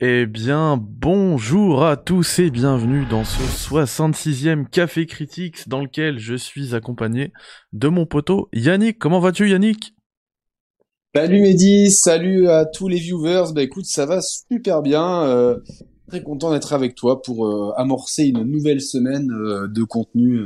Eh bien, bonjour à tous et bienvenue dans ce 66e Café Critiques dans lequel je suis accompagné de mon poteau Yannick. Comment vas-tu Yannick? Salut Eddy, salut à tous les viewers. Bah écoute, ça va super bien. Euh, très content d'être avec toi pour euh, amorcer une nouvelle semaine euh, de contenu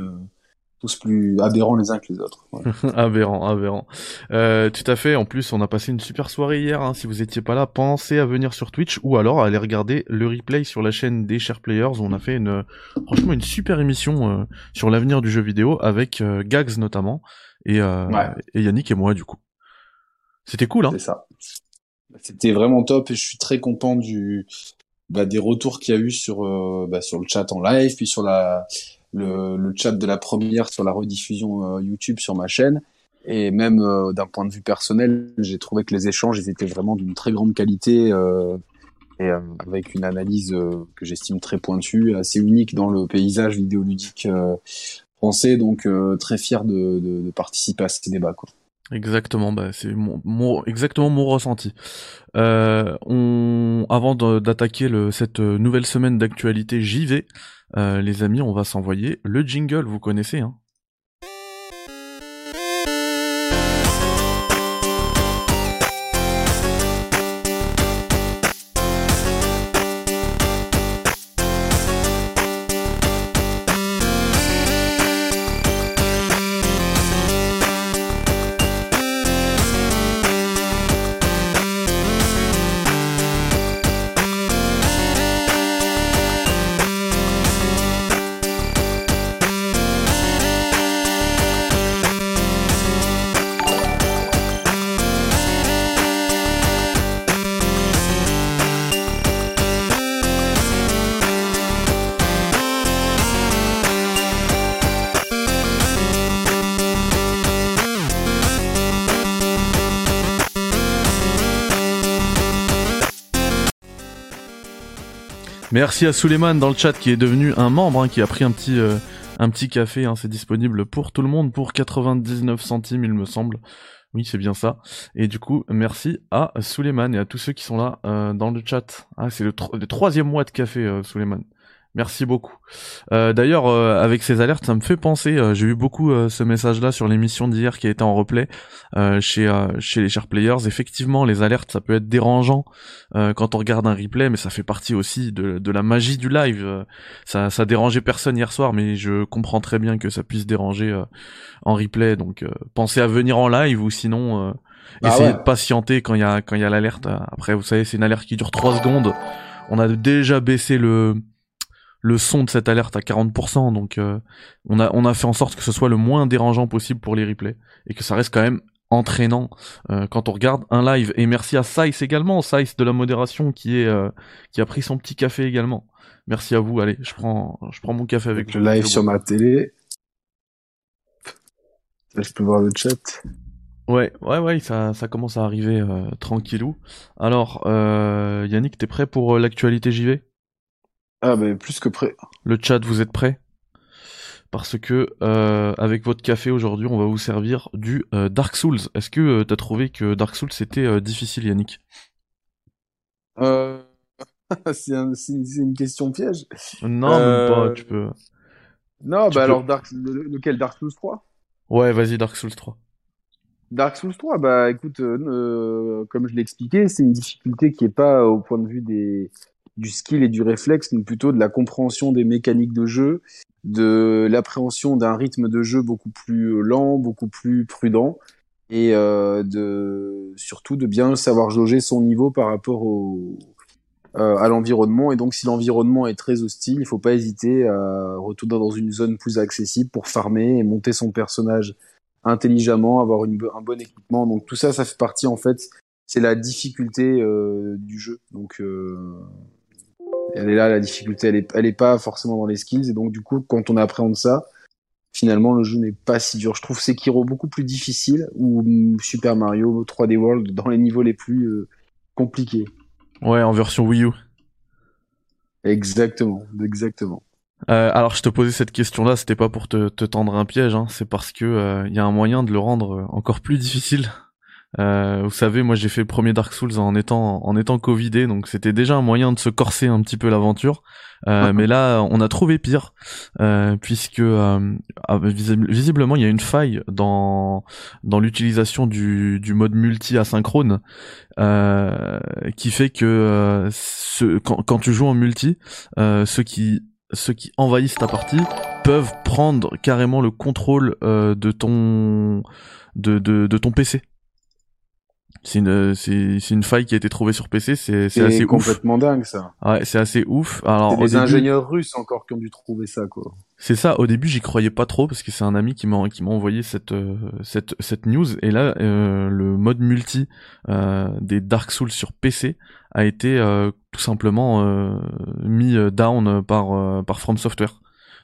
tous plus aberrants les uns que les autres. aberrant, aberrant. Euh, tout à fait. En plus, on a passé une super soirée hier. Hein. Si vous étiez pas là, pensez à venir sur Twitch ou alors à aller regarder le replay sur la chaîne des Share Players. Où on a fait une, franchement, une super émission euh, sur l'avenir du jeu vidéo avec euh, Gags notamment et, euh, et Yannick et moi du coup. C'était cool, hein. C'est ça. C'était vraiment top et je suis très content du bah, des retours qu'il y a eu sur bah, sur le chat en live puis sur la le, le, chat de la première sur la rediffusion euh, YouTube sur ma chaîne. Et même euh, d'un point de vue personnel, j'ai trouvé que les échanges ils étaient vraiment d'une très grande qualité euh, et avec une analyse que j'estime très pointue, assez unique dans le paysage vidéoludique français. Donc très fier de, de, de, participer à ce débat. Quoi. Exactement, bah, c'est mon, mon, exactement mon ressenti. Euh, on, avant d'attaquer cette nouvelle semaine d'actualité, j'y vais. Les amis, on va s'envoyer le jingle, vous connaissez, hein Merci à Suleiman dans le chat qui est devenu un membre, hein, qui a pris un petit, euh, un petit café. Hein, c'est disponible pour tout le monde pour 99 centimes, il me semble. Oui, c'est bien ça. Et du coup, merci à Suleiman et à tous ceux qui sont là euh, dans le chat. Ah, c'est le, troisième mois de café, euh, Suleiman. Merci beaucoup. Euh, D'ailleurs, euh, avec ces alertes, ça me fait penser. Euh, J'ai eu beaucoup euh, ce message-là sur l'émission d'hier qui a été en replay euh, chez chez les chers players. Effectivement, les alertes, ça peut être dérangeant quand on regarde un replay, mais ça fait partie aussi de, de la magie du live. ça ça dérangeait personne hier soir, mais je comprends très bien que ça puisse déranger en replay. Donc, pensez à venir en live ou sinon. Ah essayez de patienter quand il y a quand il y a l'alerte. Après, vous savez, c'est une alerte qui dure 3 secondes. On a déjà baissé le le son de cette alerte à 40%, donc euh, on, a, on a fait en sorte que ce soit le moins dérangeant possible pour les replays, et que ça reste quand même entraînant euh, quand on regarde un live. Et merci à Saïs également, Saïs de la modération qui est euh, qui a pris son petit café également. Merci à vous. Allez, je prends je prends mon café avec le live sur ma télé. je peux voir le chat. Ouais, ouais, ouais, ça, ça commence à arriver tranquillou. Alors, Yannick, t'es prêt pour l'actualité JV ah ben plus que prêt. Le chat, vous êtes prêt? Parce que euh, avec votre café aujourd'hui, on va vous servir du euh, Dark Souls. Est-ce que euh, t'as trouvé que Dark Souls c'était difficile, Yannick? Euh... c'est un, une question piège. Non, même pas. Tu peux. Non, bah alors Dark, lequel Dark Souls 3 Ouais, vas-y Dark Souls 3. Dark Souls 3, bah écoute, comme je l'ai expliqué, c'est une difficulté qui est pas au point de vue des du skill et du réflexe, mais plutôt de la compréhension des mécaniques de jeu, de l'appréhension d'un rythme de jeu beaucoup plus lent, beaucoup plus prudent, et euh, de surtout de bien savoir jauger son niveau par rapport au, euh, à l'environnement. Et donc, si l'environnement est très hostile, il faut pas hésiter à retourner dans une zone plus accessible pour farmer et monter son personnage intelligemment, avoir un bon équipement. Donc tout ça, ça fait partie en fait, c'est la difficulté euh, du jeu. Donc euh, elle est là, la difficulté, elle est, elle est pas forcément dans les skills. Et donc, du coup, quand on appréhende ça, finalement, le jeu n'est pas si dur. Je trouve Sekiro beaucoup plus difficile ou Super Mario 3D World dans les niveaux les plus euh, compliqués. Ouais, en version Wii U. Exactement, exactement. Euh, alors je te posais cette question-là, c'était pas pour te, te, tendre un piège, hein, c'est parce que il euh, y a un moyen de le rendre encore plus difficile. Euh, vous savez, moi j'ai fait le premier Dark Souls en étant en étant covidé, donc c'était déjà un moyen de se corser un petit peu l'aventure. Euh, mais là, on a trouvé pire, euh, puisque euh, ah, visiblement il y a une faille dans dans l'utilisation du du mode multi asynchrone, euh, qui fait que ce, quand, quand tu joues en multi, ceux qui ceux qui envahissent ta partie peuvent prendre carrément le contrôle de ton de, de, de ton PC. C'est une, c'est, une faille qui a été trouvée sur PC, c'est, c'est assez complètement dingue ça. Ouais, c'est assez ouf. Alors, c'est des ingénieurs russes encore qui ont dû trouver ça quoi. C'est ça. Au début, j'y croyais pas trop parce que c'est un ami qui m'a qui m'a envoyé cette euh, cette cette news et là euh, le mode multi euh, des Dark Souls sur PC a été euh, tout simplement euh, mis down par par From Software.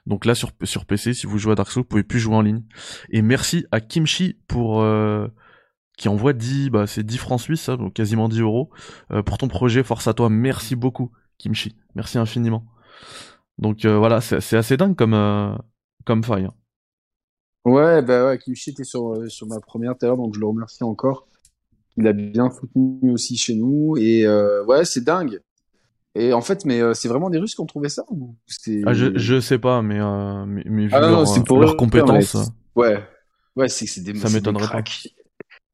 Donc là sur sur PC, si vous jouez à Dark Souls, vous pouvez plus jouer en ligne. Et merci à Kimchi pour qui envoie 10, bah c'est 10 francs suisses, ça, donc quasiment 10 euros, euh, pour ton projet. Force à toi, merci beaucoup, Kimchi. Merci infiniment. Donc euh, voilà, c'est assez dingue comme, euh, comme faille. Hein. Ouais, bah ouais, Kimchi était sur, sur ma première terre, donc je le remercie encore. Il a bien soutenu aussi chez nous, et ouais, c'est dingue. Et en fait, mais c'est vraiment des Russes qui ont trouvé ça ou ah, je, je sais pas, mais, mais, mais vu ah leur, leurs compétences. Ouais, ouais, c'est des, ça m'étonnerait pas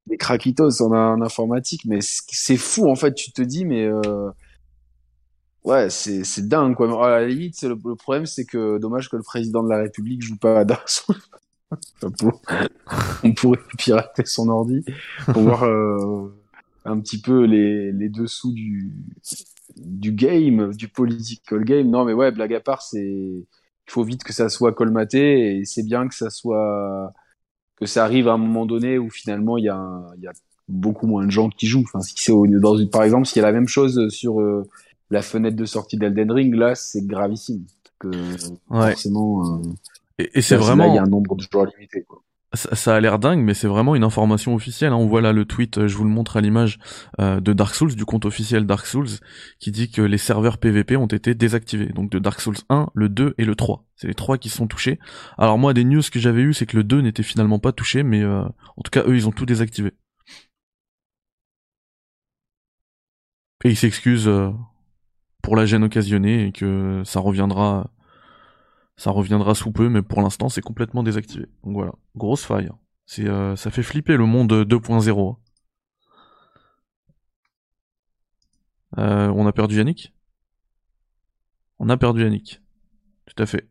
des craquitos en, en, informatique, mais c'est fou en fait. Tu te dis, mais euh... ouais, c'est dingue quoi. La limite, le, le problème, c'est que dommage que le président de la République joue pas à Dark Souls. on pourrait pirater son ordi pour voir euh, un petit peu les, les dessous du du game, du political game. Non, mais ouais, blague à part, c'est il faut vite que ça soit colmaté et c'est bien que ça soit que ça arrive à un moment donné où finalement il y a, il y a beaucoup moins de gens qui jouent. Enfin, si c'est dans une, par exemple, s'il y a la même chose sur euh, la fenêtre de sortie d'Elden Ring, là, c'est gravissime. Que, ouais. Forcément. Euh, et, et c'est vraiment. Il y a un nombre de joueurs limité. Quoi ça, a l'air dingue, mais c'est vraiment une information officielle. Hein. On voit là le tweet, euh, je vous le montre à l'image euh, de Dark Souls, du compte officiel Dark Souls, qui dit que les serveurs PVP ont été désactivés. Donc de Dark Souls 1, le 2 et le 3. C'est les trois qui sont touchés. Alors moi, des news que j'avais eu, c'est que le 2 n'était finalement pas touché, mais euh, en tout cas, eux, ils ont tout désactivé. Et ils s'excusent pour la gêne occasionnée et que ça reviendra ça reviendra sous peu, mais pour l'instant, c'est complètement désactivé. Donc voilà, grosse faille. C'est, euh, ça fait flipper le monde 2.0. Euh, on a perdu Yannick? On a perdu Yannick. Tout à fait.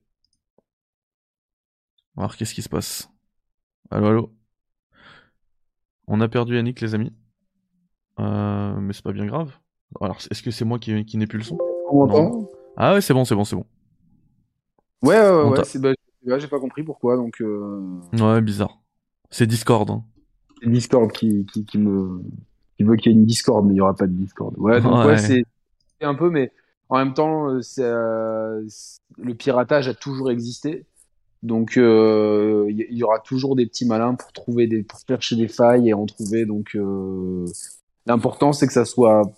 Alors qu'est-ce qui se passe Allô, allô? On a perdu Yannick, les amis. Euh, mais c'est pas bien grave. Alors, est-ce que c'est moi qui, qui n'ai plus le son? Ah ouais, c'est bon, c'est bon, c'est bon. Ouais, ouais, ouais, c'est, bah, j'ai pas compris pourquoi, donc. Euh... Ouais, bizarre. C'est Discord. Hein. C'est Discord qui, qui, qui me, qui veut qu'il y ait une Discord, mais il y aura pas de Discord. Ouais, donc ouais, c'est, un peu, mais en même temps, euh, c'est, euh, le piratage a toujours existé. Donc, euh, il y, aura toujours des petits malins pour trouver des, pour chercher des failles et en trouver. Donc, euh, l'important, c'est que ça soit,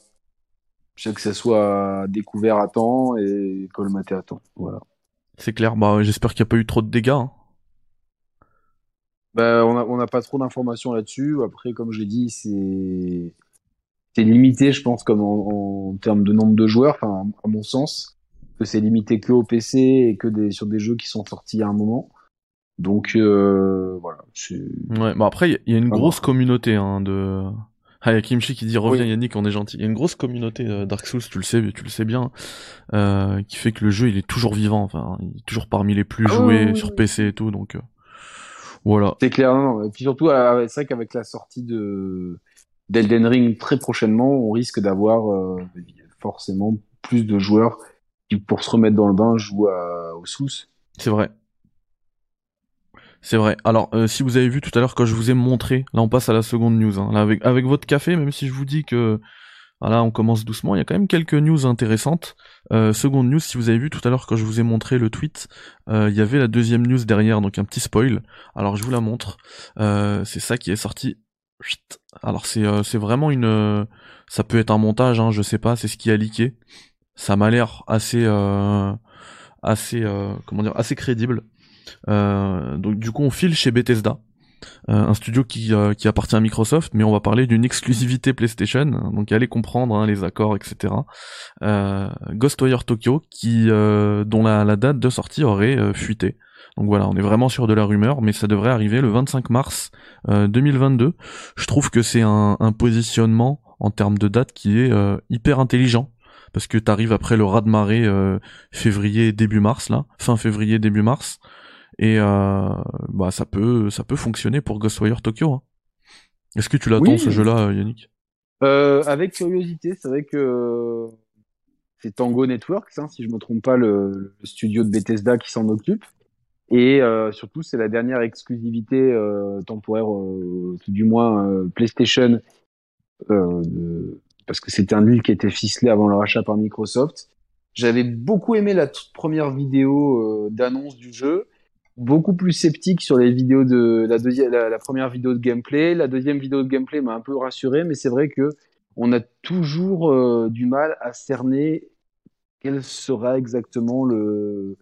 que ça soit découvert à temps et colmaté à temps. Voilà. C'est clair, bah j'espère qu'il n'y a pas eu trop de dégâts. Hein. Bah, on n'a pas trop d'informations là-dessus. Après, comme je l'ai dit, c'est c'est limité, je pense, comme en, termes de nombre de joueurs, enfin, à mon sens, que c'est limité que au PC et que des, sur des jeux qui sont sortis à un moment. Donc euh, voilà. Ouais, bah après, il y, a une grosse communauté hein, de ah, y a Kimchi qui dit reviens Yannick, on est gentil. Il y a une grosse communauté euh, Dark Souls, tu le sais, tu le sais bien, euh, qui fait que le jeu il est toujours vivant, enfin, il est toujours parmi les plus ah joués sur PC et tout, donc euh, voilà. C'est clair, non, Et puis surtout, c'est vrai qu'avec la sortie de d'Elden Ring très prochainement, on risque d'avoir forcément plus de joueurs qui, pour se remettre dans le bain, jouent à, au Souls. C'est vrai. C'est vrai. Alors, euh, si vous avez vu tout à l'heure quand je vous ai montré, là on passe à la seconde news. Hein. Là, avec, votre café, même si je vous dis que voilà, on commence doucement, il y a quand même quelques news intéressantes. Euh, seconde news, si vous avez vu tout à l'heure quand je vous ai montré le tweet, euh, il y avait la deuxième news derrière, donc un petit spoil. Alors je vous la montre. c'est ça qui est sorti. Alors c'est c'est vraiment une, ça peut être un montage, hein, je sais pas, c'est ce qui a leaké. Ça m'a l'air assez assez comment dire assez crédible. Euh, donc du coup on file chez Bethesda. un studio qui, qui appartient à Microsoft, mais on va parler d'une exclusivité PlayStation, donc allez comprendre hein, les accords, etc. Ghostwire Tokyo, qui dont la, la, date de sortie aurait fuité. Donc voilà, on est vraiment sur de la rumeur, mais ça devrait arriver le 25 mars 2022. Je trouve que c'est un, un positionnement en termes de date qui est hyper intelligent parce que t'arrives après le raz de marée euh, février début mars là, fin février début mars, et euh, bah ça peut ça peut fonctionner pour Ghostwire Tokyo. Hein. Est-ce que tu l'attends ce jeu-là, Yannick? Euh, Avec curiosité, c'est vrai que c'est Tango Networks, hein, si je me trompe pas, le, studio de Bethesda qui s'en occupe. Et surtout, c'est la dernière exclusivité temporaire, tout du moins PlayStation, de, parce que c'était un deal qui était ficelé avant le rachat par Microsoft. J'avais beaucoup aimé la toute première vidéo euh, d'annonce du jeu, beaucoup plus sceptique sur les vidéos de la deuxième, la, première vidéo de gameplay. La deuxième vidéo de gameplay m'a un peu rassuré, mais c'est vrai que on a toujours euh, du mal à cerner quel sera exactement le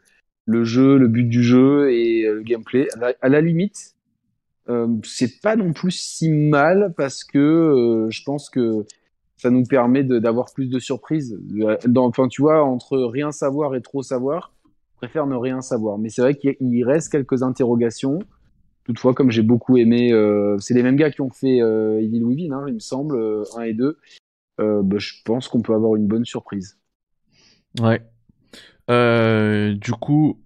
jeu, le but du jeu et euh, le gameplay. À la, limite, euh, c'est pas non plus si mal parce que je pense que ça nous permet d'avoir plus de surprises. Dans, enfin, tu vois, entre rien savoir et trop savoir, préfère ne rien savoir. Mais c'est vrai qu'il reste quelques interrogations. Toutefois, comme j'ai beaucoup aimé, euh, c'est les mêmes gars qui ont fait euh, Evil Within, hein, il me semble, 1 euh, et 2. Euh, bah, je pense qu'on peut avoir une bonne surprise. Ouais. du coup,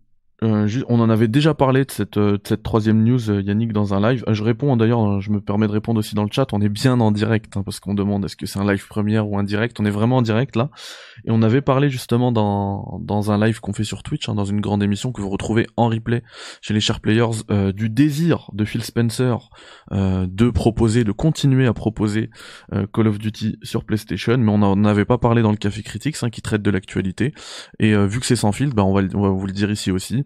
euh, on en avait déjà parlé de cette, euh, troisième news, euh, Yannick, dans un live. Je réponds d'ailleurs, je me permets de répondre aussi dans le chat. On est bien en direct hein, parce qu'on demande est-ce que c'est un live première ou un direct. On est vraiment en direct là. Et on avait parlé justement dans, un live qu'on fait sur Twitch, hein, dans une grande émission que vous retrouvez en replay chez les chers players, du désir de Phil Spencer de proposer, de continuer à proposer Call of Duty sur PlayStation. Mais on n'en avait pas parlé dans le Café Critics hein, qui traite de l'actualité. Et vu que c'est sans fil, bah, on va vous le dire ici aussi.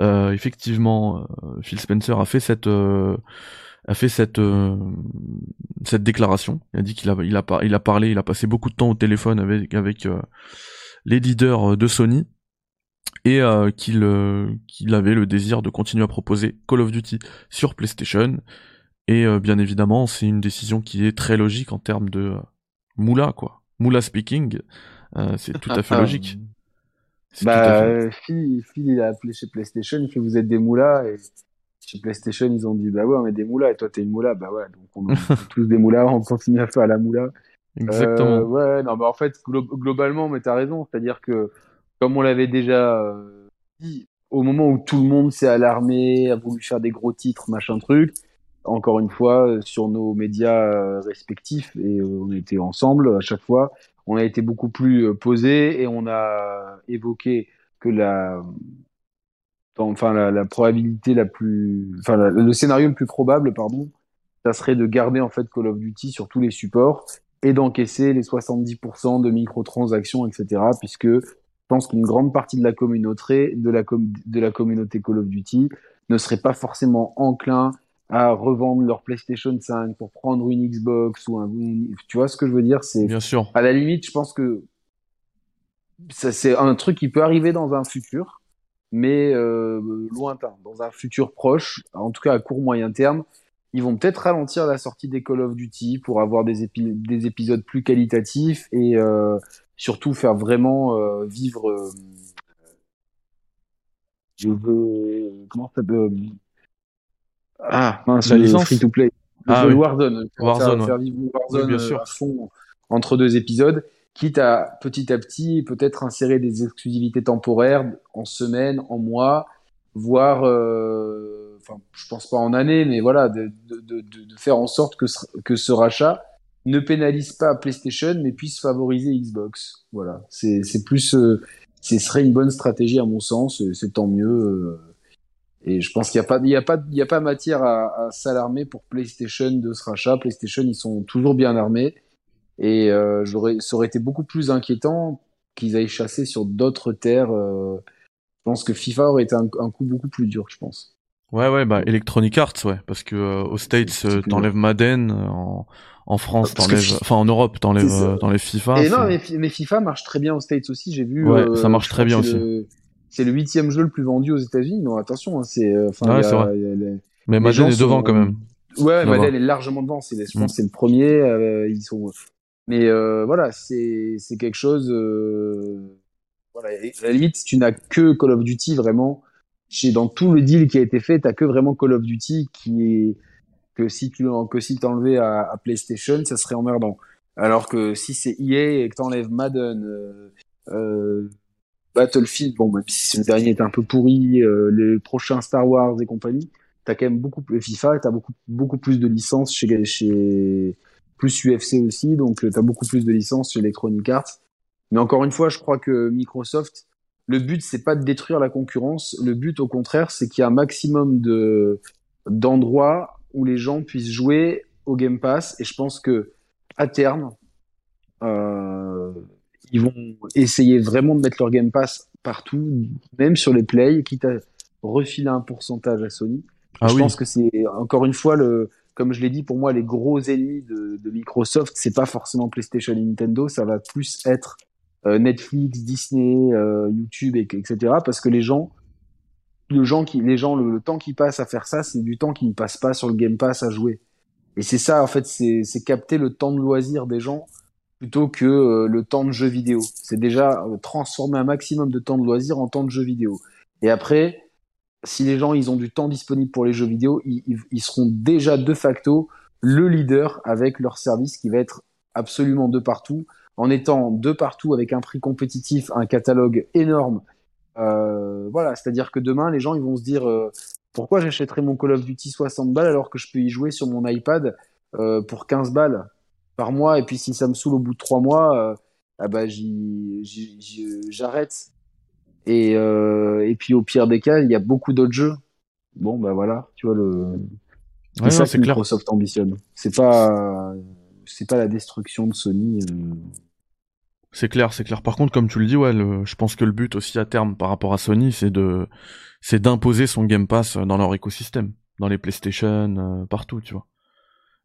Euh, effectivement, euh, Phil Spencer a fait cette euh, a fait cette cette déclaration. Il a dit qu'il a il a il a parlé, il a passé beaucoup de temps au téléphone avec avec les leaders de Sony et qu'il qu'il avait le désir de continuer à proposer Call of Duty sur PlayStation. Et bien évidemment, c'est une décision qui est très logique en termes de moula quoi. Moula speaking, c'est tout à fait logique. Bah, Phil, Phil, il a appelé chez PlayStation, il fait vous êtes des moulas, et chez PlayStation, ils ont dit bah ouais, on est des moulas, et toi t'es une moula, bah ouais, donc on est tous des moulas, on continue à faire la moula. Exactement. Euh, ouais, non, bah en fait, globalement, mais t'as raison, c'est-à-dire que, comme on l'avait déjà euh, dit, au moment où tout le monde s'est alarmé, a voulu faire des gros titres, machin truc, encore une fois, sur nos médias euh, respectifs, et on était ensemble à chaque fois, on a été beaucoup plus euh, posé et on a évoqué que la, enfin la, probabilité la plus, enfin le scénario le plus probable, pardon, ça serait de garder en fait Call of Duty sur tous les supports et d'encaisser les 70% de microtransactions, etc. Puisque je pense qu'une grande partie de la communauté, de la, de la communauté Call of Duty ne serait pas forcément enclin à revendre leur PlayStation 5 pour prendre une Xbox ou un tu vois ce que je veux dire? C'est bien sûr à la limite je pense que c'est un truc qui peut arriver dans un futur mais euh, lointain dans un futur proche en tout cas à court moyen terme ils vont peut-être ralentir la sortie des Call of Duty pour avoir des, des épisodes plus qualitatifs et euh, surtout faire vraiment euh, vivre je veux comment ça peut ah, mince, la free to play. Ah, Warzone. Warzone, faire, vivre Warzone bien sûr. À fond entre deux épisodes, quitte à petit à petit peut-être insérer des exclusivités temporaires en semaine, en mois, voire, euh, enfin, je pense pas en année, mais voilà, de, de, de, de, faire en sorte que ce, que ce rachat ne pénalise pas PlayStation, mais puisse favoriser Xbox. Voilà, c'est plus, euh, ce serait une bonne stratégie à mon sens, c'est tant mieux. Euh, et je pense qu'il n'y a pas, il y a pas, il y a pas matière à, à s'alarmer pour PlayStation de ce rachat. PlayStation, ils sont toujours bien armés. Et euh, j'aurais, ça aurait été beaucoup plus inquiétant qu'ils aillent chasser sur d'autres terres. Euh, je pense que FIFA aurait été un, un, coup beaucoup plus dur, je pense. Ouais, ouais, bah Electronic Arts, ouais, parce que euh, aux States, euh, t'enlèves Madden, en, en France, t'enlèves, enfin en Europe, t'enlèves, t'enlèves FIFA. Et non, mais, mais, FIFA marche très bien aux States aussi. J'ai vu. Ouais, ça marche très bien aussi c'est le huitième jeu le plus vendu aux États-Unis. Non, attention, hein, c'est, euh, enfin, Mais les Madden gens est devant sont- quand même. Ouais, Madden est largement devant. C'est, je Mm. pense que c'est le premier. euh, ils sont. Mais euh, voilà, c'est quelque chose. euh, Voilà, à la limite, tu n'as que Call of Duty vraiment. Chez, dans tout le deal qui a été fait, t'as que vraiment Call of Duty qui est que si tu que si t'enlevais à, à PlayStation, ça serait emmerdant. Alors que si c'est EA et que t'enlèves Madden, euh, euh, Battlefield, bon même si le dernier est un peu pourri, euh, les prochains Star Wars et compagnie, t'as quand même beaucoup plus FIFA, t'as beaucoup beaucoup plus de licences chez chez plus UFC aussi, donc euh, t'as beaucoup plus de licences chez Electronic Arts. Mais encore une fois, je crois que Microsoft, le but c'est pas de détruire la concurrence, le but au contraire c'est qu'il y ait un maximum de d'endroits où les gens puissent jouer au Game Pass, et je pense que à terme, euh, ils vont essayer vraiment de mettre leur Game Pass partout, même sur les plays, quitte à refiler un pourcentage à Sony. Ah je oui. pense que c'est encore une fois le, comme je l'ai dit, pour moi les gros ennemis de, de Microsoft, c'est pas forcément PlayStation et Nintendo, ça va plus être euh, Netflix, Disney, euh, YouTube, et, etc. Parce que les gens, le les gens, le, temps qu'ils passent à faire ça, c'est du temps qu'ils ne passent pas sur le Game Pass à jouer. Et c'est ça, en fait, c'est capter le temps de loisir des gens plutôt que euh, le temps de jeu vidéo. C'est déjà transformer un maximum de temps de loisir en temps de jeu vidéo. Et après, si les gens ils ont du temps disponible pour les jeux vidéo, ils, seront déjà de facto le leader avec leur service qui va être absolument de partout, en étant de partout avec un prix compétitif, un catalogue énorme. Euh, voilà, c'est-à-dire que demain, les gens vont se dire euh, pourquoi j'achèterais mon Call of Duty 60 balles alors que je peux y jouer sur mon iPad euh, pour 15 balles par mois? Et puis si ça me saoule au bout de trois mois, ah bah j'arrête. Et, euh, et puis au pire des cas, il y a beaucoup d'autres jeux. Bon bah voilà, tu vois le. C'est Ouais, ça non, que clair. Microsoft ambitionne. C'est pas, c'est pas la destruction de Sony. euh. C'est clair, c'est clair. Par contre, comme tu le dis, ouais, le- je pense que le but aussi à terme par rapport à Sony, c'est de, c'est d'imposer son Game Pass dans leur écosystème, dans les PlayStation, euh, partout, tu vois.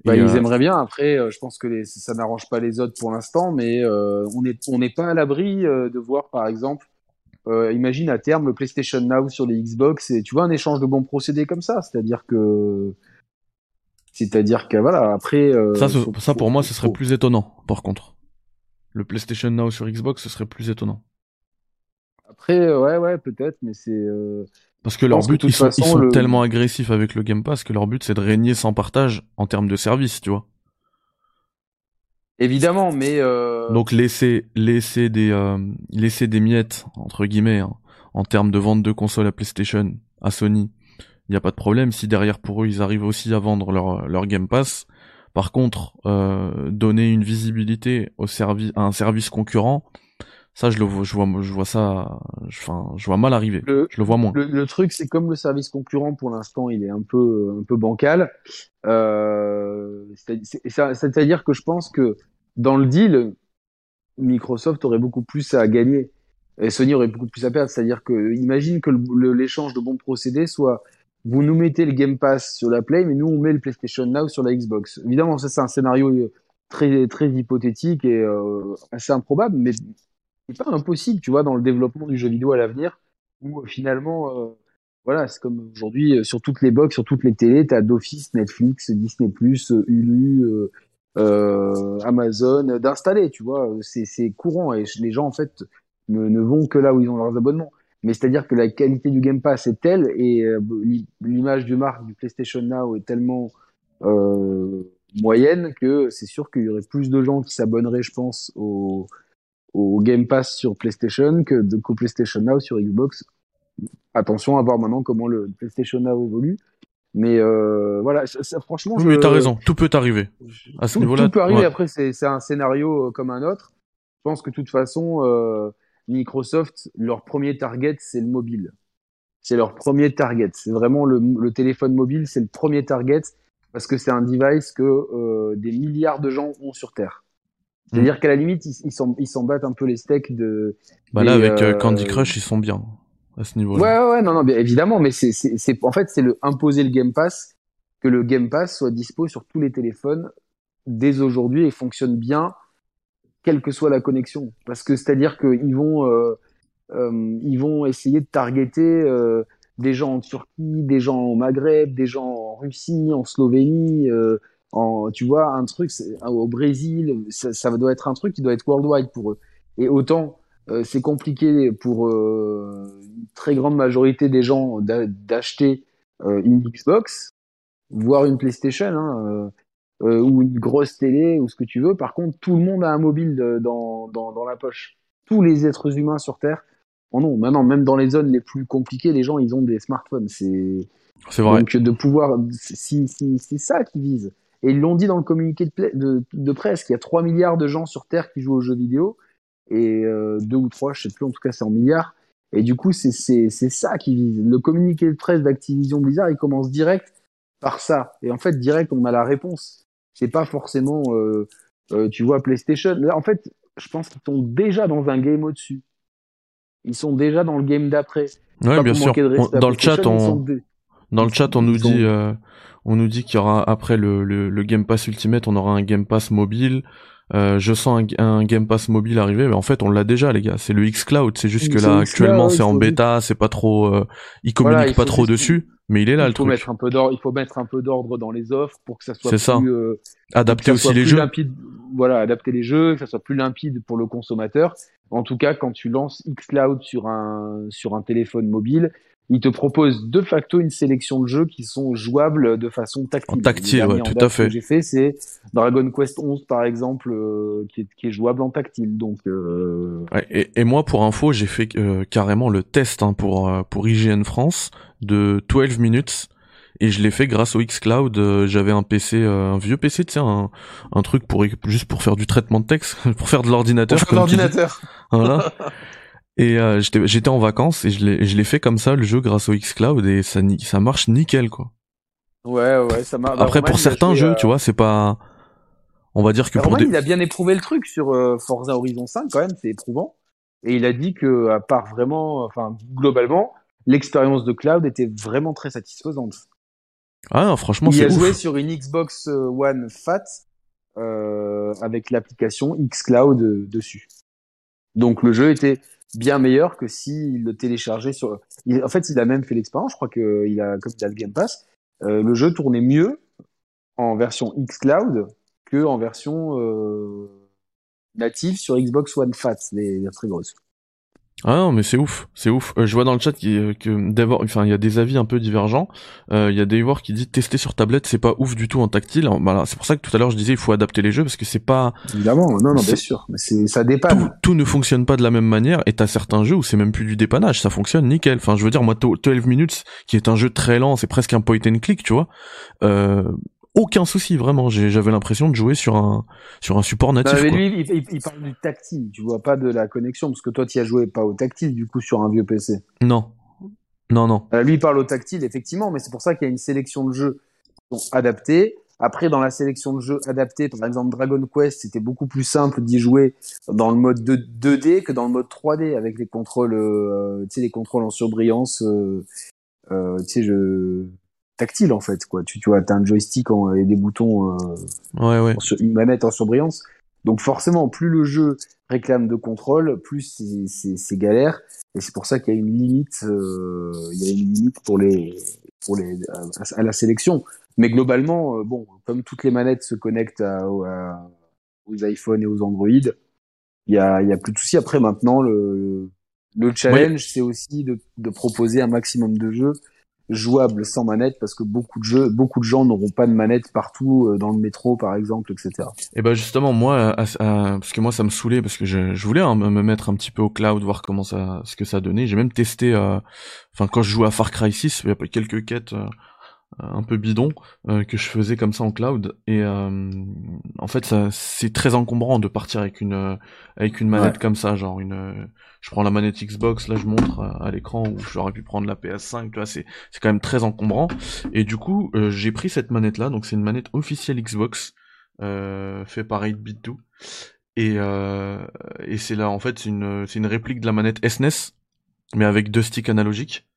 Bah, ils aimeraient bien. Après, je pense que les- ça n'arrange pas les autres pour l'instant, mais on n'est on n'est pas à l'abri de voir, par exemple, euh, imagine à terme le PlayStation Now sur les Xbox et tu vois un échange de bons procédés comme ça. C'est-à-dire que, c'est-à-dire que voilà. Après, euh, ça, ce- faut- ça pour faut- moi, ce serait faut- plus étonnant. Par contre, le PlayStation Now sur Xbox, ce serait plus étonnant. Après, euh, ouais, ouais, peut-être, mais c'est. euh, Parce que leur que but, ils sont, ils façon, sont le- tellement agressifs avec le Game Pass que leur but, c'est de régner sans partage en termes de service, tu vois. Évidemment, mais euh, Donc laisser, laisser des, euh, laisser des miettes entre guillemets hein, en termes de vente de consoles à PlayStation, à Sony, il y a pas de problème. Si derrière pour eux ils arrivent aussi à vendre leur leur Game Pass. Par contre, euh, donner une visibilité au service, à un service concurrent, ça je le vois, je vois, je vois ça, enfin, je vois mal arriver. le, Je le vois moins. Le, le truc, c'est comme le service concurrent pour l'instant, il est un peu, un peu bancal. Euh, c'est- c'est- c'est- C'est-à-dire que je pense que dans le deal, Microsoft aurait beaucoup plus à gagner et Sony aurait beaucoup plus à perdre. C'est-à-dire que, imagine que l'échange de bons procédés soit vous nous mettez le Game Pass sur la Play, mais nous on met le PlayStation Now sur la Xbox. Évidemment, ça c'est un scénario euh, très très hypothétique et euh, assez improbable, mais c'est pas impossible, tu vois, dans le développement du jeu vidéo à l'avenir, où euh, finalement, euh, voilà, c'est comme aujourd'hui euh, sur toutes les box, sur toutes les télés, t'as d'office Netflix, Disney+, euh, Hulu, Amazon, d'installer, tu vois, c'est courant et les gens en fait ne, vont que là où ils ont leurs abonnements. Mais c'est-à-dire que la qualité du Game Pass est telle et l'i- l'image du marque du PlayStation Now est tellement moyenne que c'est sûr qu'il y aurait plus de gens qui s'abonneraient, je pense, au, au Game Pass sur PlayStation que de, qu'au PlayStation Now sur Xbox. Attention à voir maintenant comment le PlayStation Now évolue. Mais euh, voilà, ça, ça, franchement, Oui, je, mais t'as raison, tout peut arriver. À ce tout, niveau-là, tout peut arriver. ouais. Après, c'est c'est un scénario euh, comme un autre. Je pense que de toute façon, euh, Microsoft, leur premier target, c'est le mobile. C'est leur premier target. C'est vraiment le, le téléphone mobile, c'est le premier target parce que c'est un device que euh, des milliards de gens ont sur Terre. C'est-à-dire qu'à la limite, ils s'en ils battent un peu les steaks de. Bah là, des, avec euh, euh, Candy Crush, ils sont bien à ce niveau-là. ouais, ouais, non, non, bien évidemment, mais c'est, en fait, c'est le imposer le Game Pass, que le Game Pass soit dispo sur tous les téléphones dès aujourd'hui et fonctionne bien, quelle que soit la connexion. Parce que c'est-à-dire qu'ils vont, euh, euh, ils vont essayer de targeter euh, des gens en Turquie, des gens au Maghreb, des gens en Russie, en Slovénie, euh, en, tu vois, un truc au Brésil, ça, ça, doit être un truc qui doit être worldwide pour eux. Et autant euh, c'est compliqué pour euh, une très grande majorité des gens d'acheter euh, une Xbox, voire une PlayStation, hein, ou une grosse télé, ou ce que tu veux. Par contre, tout le monde a un mobile dans, dans, dans la poche. Tous les êtres humains sur Terre Oh non, maintenant, même dans les zones les plus compliquées, les gens, ils ont des smartphones. C'est vrai. Donc, de pouvoir. C'est ça qu'ils visent. Et ils l'ont dit dans le communiqué de, de, de presse qu'il y a 3 milliards de gens sur Terre qui jouent aux jeux vidéo. Et euh, deux ou trois, je sais plus, en tout cas, c'est en milliards. Et du coup, c'est ça qu'ils visent. Le communiqué de presse d'Activision Blizzard, il commence direct par ça. Et en fait, direct, on a la réponse. C'est pas forcément, euh, euh, tu vois, PlayStation. Là, en fait, je pense qu'ils sont déjà dans un game au-dessus. Ils sont déjà dans le game d'après. Ouais, bien sûr. dans le chat, on, dans le chat, on nous dit, euh, on nous dit qu'il y aura après le, le, le, Game Pass Ultimate, on aura un Game Pass mobile. Euh, je sens un, Game Pass mobile arriver, mais en fait, on l'a déjà, les gars. C'est le X Cloud. C'est juste que là, actuellement, c'est en bêta, c'est pas trop, euh, il communique pas trop dessus, mais il est là, le truc. Mettre un peu d'ordre, il faut mettre un peu d'ordre dans les offres pour que ça soit plus, ça. Euh, adapter aussi les jeux. Limpide, voilà, adapter les jeux, que ça soit plus limpide pour le consommateur. En tout cas, quand tu lances xCloud sur un, sur un téléphone mobile, il te propose de facto une sélection de jeux qui sont jouables de façon tactile. En tactile, ouais, tout à fait. Ce que j'ai fait, c'est Dragon Quest 11 par exemple, euh, qui, est, qui, est, jouable en tactile. Donc. Euh... Ouais, et, et, moi, pour info, j'ai fait euh, carrément le test hein, pour euh, pour IGN France de 12 minutes et je l'ai fait grâce au xCloud. Euh, j'avais un PC, euh, un vieux PC, tu sais, un, un truc pour juste pour faire du traitement de texte, pour faire de l'ordinateur. Pour faire de l'ordinateur. Voilà. et euh, j'étais en vacances et je l'ai fait comme ça le jeu grâce au xCloud et ça ça marche nickel quoi. Ouais ouais ça marche. Après pour certains jeux, tu vois, c'est pas on va dire que pour des... il a bien éprouvé le truc sur Forza Horizon 5 quand même, c'est éprouvant. Et il a dit que à part vraiment enfin globalement, l'expérience de cloud était vraiment très satisfaisante. Ah non, franchement, c'est Il a joué sur une Xbox euh, One Fat euh, avec l'application xCloud euh, dessus. Donc le jeu était bien meilleur que s'il le téléchargeait sur. en fait, il a même fait l'expérience. Je crois qu'il a, comme il a le Game Pass, euh, le jeu tournait mieux en version xCloud que en version euh, native sur Xbox One Fat, les, les très grosses. Ah non, mais c'est ouf, c'est ouf. Euh, je vois dans le chat euh, que d'abord, enfin, il y a des avis un peu divergents. Euh, il y a Davor qui dit tester sur tablette, c'est pas ouf du tout en tactile. Voilà, c'est pour ça que tout à l'heure je disais il faut adapter les jeux parce que c'est pas. Évidemment, non, non, bien sûr, mais c'est ça dépanne. Tout, ne fonctionne pas de la même manière et t'as certains jeux où c'est même plus du dépannage, ça fonctionne nickel. Enfin, je veux dire, moi, 12 minutes, qui est un jeu très lent, c'est presque un point and click, tu vois. Euh, aucun souci vraiment. J'avais l'impression de jouer sur un sur un support natif. mais lui, il, il, parle du tactile. Tu vois pas de la connexion parce que toi, tu as joué pas au tactile du coup sur un vieux PC. Non, non, non. Euh, lui, il parle au tactile effectivement, mais c'est pour ça qu'il y a une sélection de jeux qui sont adaptés. Après, dans la sélection de jeux adaptés, par exemple Dragon Quest, c'était beaucoup plus simple d'y jouer dans le mode 2, d que dans le mode 3D avec les contrôles, euh, tu sais, les contrôles en surbrillance. Euh tu sais, je tactile en fait quoi. Tu, tu vois, t'as un joystick et des boutons, euh, ouais, ouais. une manette en surbrillance. Donc forcément, plus le jeu réclame de contrôle, plus c'est galère. Et c'est pour ça qu'il y a une limite, euh, il y a une limite pour les, pour les, à, la sélection. Mais globalement, euh, bon, comme toutes les manettes se connectent à, aux iPhones et aux Android, il y a, y a plus de soucis. Après, maintenant, le, le challenge, c'est aussi de, de proposer un maximum de jeux jouable sans manette parce que beaucoup de jeux, beaucoup de gens n'auront pas de manette partout euh, dans le métro par exemple, etc. Et ben justement moi, parce que moi ça me saoulait parce que je, je voulais hein, me mettre un petit peu au cloud, voir comment ça, ce que ça donnait. J'ai même testé, euh, enfin quand je jouais à Far Cry 6, il y a quelques quêtes. Euh, un peu bidon que je faisais comme ça en cloud et en fait ça c'est très encombrant de partir avec une avec une manette comme ça genre une je prends la manette Xbox, là je montre à, l'écran où j'aurais pu prendre la PS5, tu vois, c'est c'est quand même très encombrant. Et du coup, euh, j'ai pris cette manette là, donc c'est une manette officielle Xbox, euh, fait par 8bit2. Et, euh, et c'est là, en fait, c'est une, c'est une réplique de la manette SNES, e mais avec deux sticks analogiques.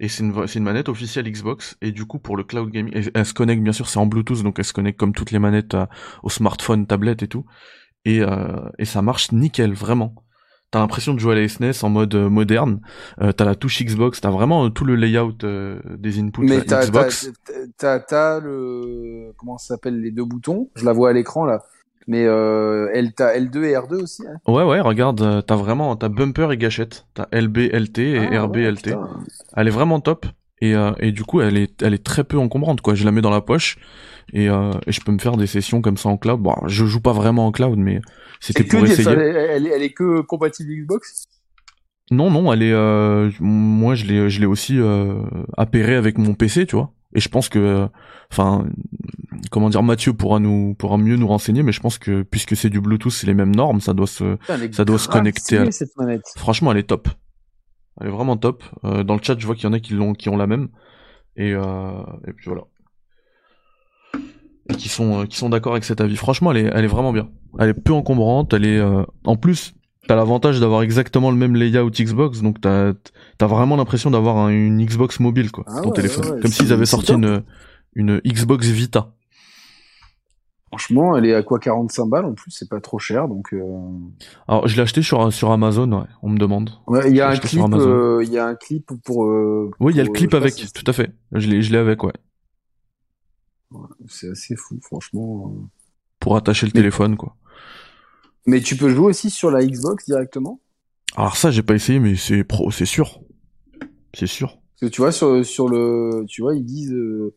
Et c'est une, c'est une manette officielle Xbox. Et du coup, pour le cloud gaming, elle, se connecte, bien sûr, c'est en Bluetooth, donc elle se connecte comme toutes les manettes au smartphone, tablette et tout. Et, et ça marche nickel, vraiment T'as l'impression de jouer à la SNES en mode euh, moderne. Euh, t'as la touche Xbox, t'as vraiment euh, tout le layout euh, des inputs Mais euh, t'as, Xbox. t'as, t'as, t'as le, comment ça s'appelle, les deux boutons? Je la vois à l'écran, là. Mais, euh, L, t'as L2 et R2 aussi, hein. Ouais, ouais, regarde, euh, t'as vraiment, t'as bumper et gâchette. T'as LB, LT et Ah, RB, ouais, LT. putain. Elle est vraiment top. Et, euh, et du coup, elle est, elle est très peu encombrante, quoi. Je la mets dans la poche et, euh, et je peux me faire des sessions comme ça en cloud. Bon, je joue pas vraiment en cloud, mais c'était pour essayer. elle, elle, est- elle est que compatible Xbox? Non, non, elle est. Euh, moi, je l'ai, je l'ai aussi euh, appairée avec mon PC, tu vois. Et je pense que, enfin, comment dire, Mathieu pourra nous, pourra mieux nous renseigner, mais je pense que puisque c'est du Bluetooth, c'est les mêmes normes, ça doit se. Ça doit se connecter à- cette. Franchement, elle est top. Elle est vraiment top. Euh, dans le chat, je vois qu'il y en a qui l'ont, qui ont la même. Et, euh, et puis voilà. Et qui sont, euh, qui sont d'accord avec cet avis. Franchement, elle est, elle est vraiment bien. Elle est peu encombrante. Elle est, euh, en plus, t'as l'avantage d'avoir exactement le même layout Xbox, donc t'as, t'as vraiment l'impression d'avoir un- une Xbox mobile, quoi, Ah ton ouais, téléphone. ouais, ouais, Comme s'ils avaient sorti une, une Xbox Vita. Franchement, elle est à quoi 45 balles en plus, c'est pas trop cher donc. euh, Alors, je l'ai acheté sur, sur Amazon, ouais, on me demande. Ouais, il y a un clip, euh, il y a un clip pour. euh, Oui, il y a le clip avec, si tout à fait. Je l'ai, je l'ai avec, ouais. C'est assez fou, franchement. Pour attacher le Mais- téléphone, quoi. Mais tu peux jouer aussi sur la Xbox directement? Alors ça, j'ai pas essayé, mais c'est pro, c'est sûr. C'est sûr. Parce que tu vois sur sur le, tu vois ils disent euh,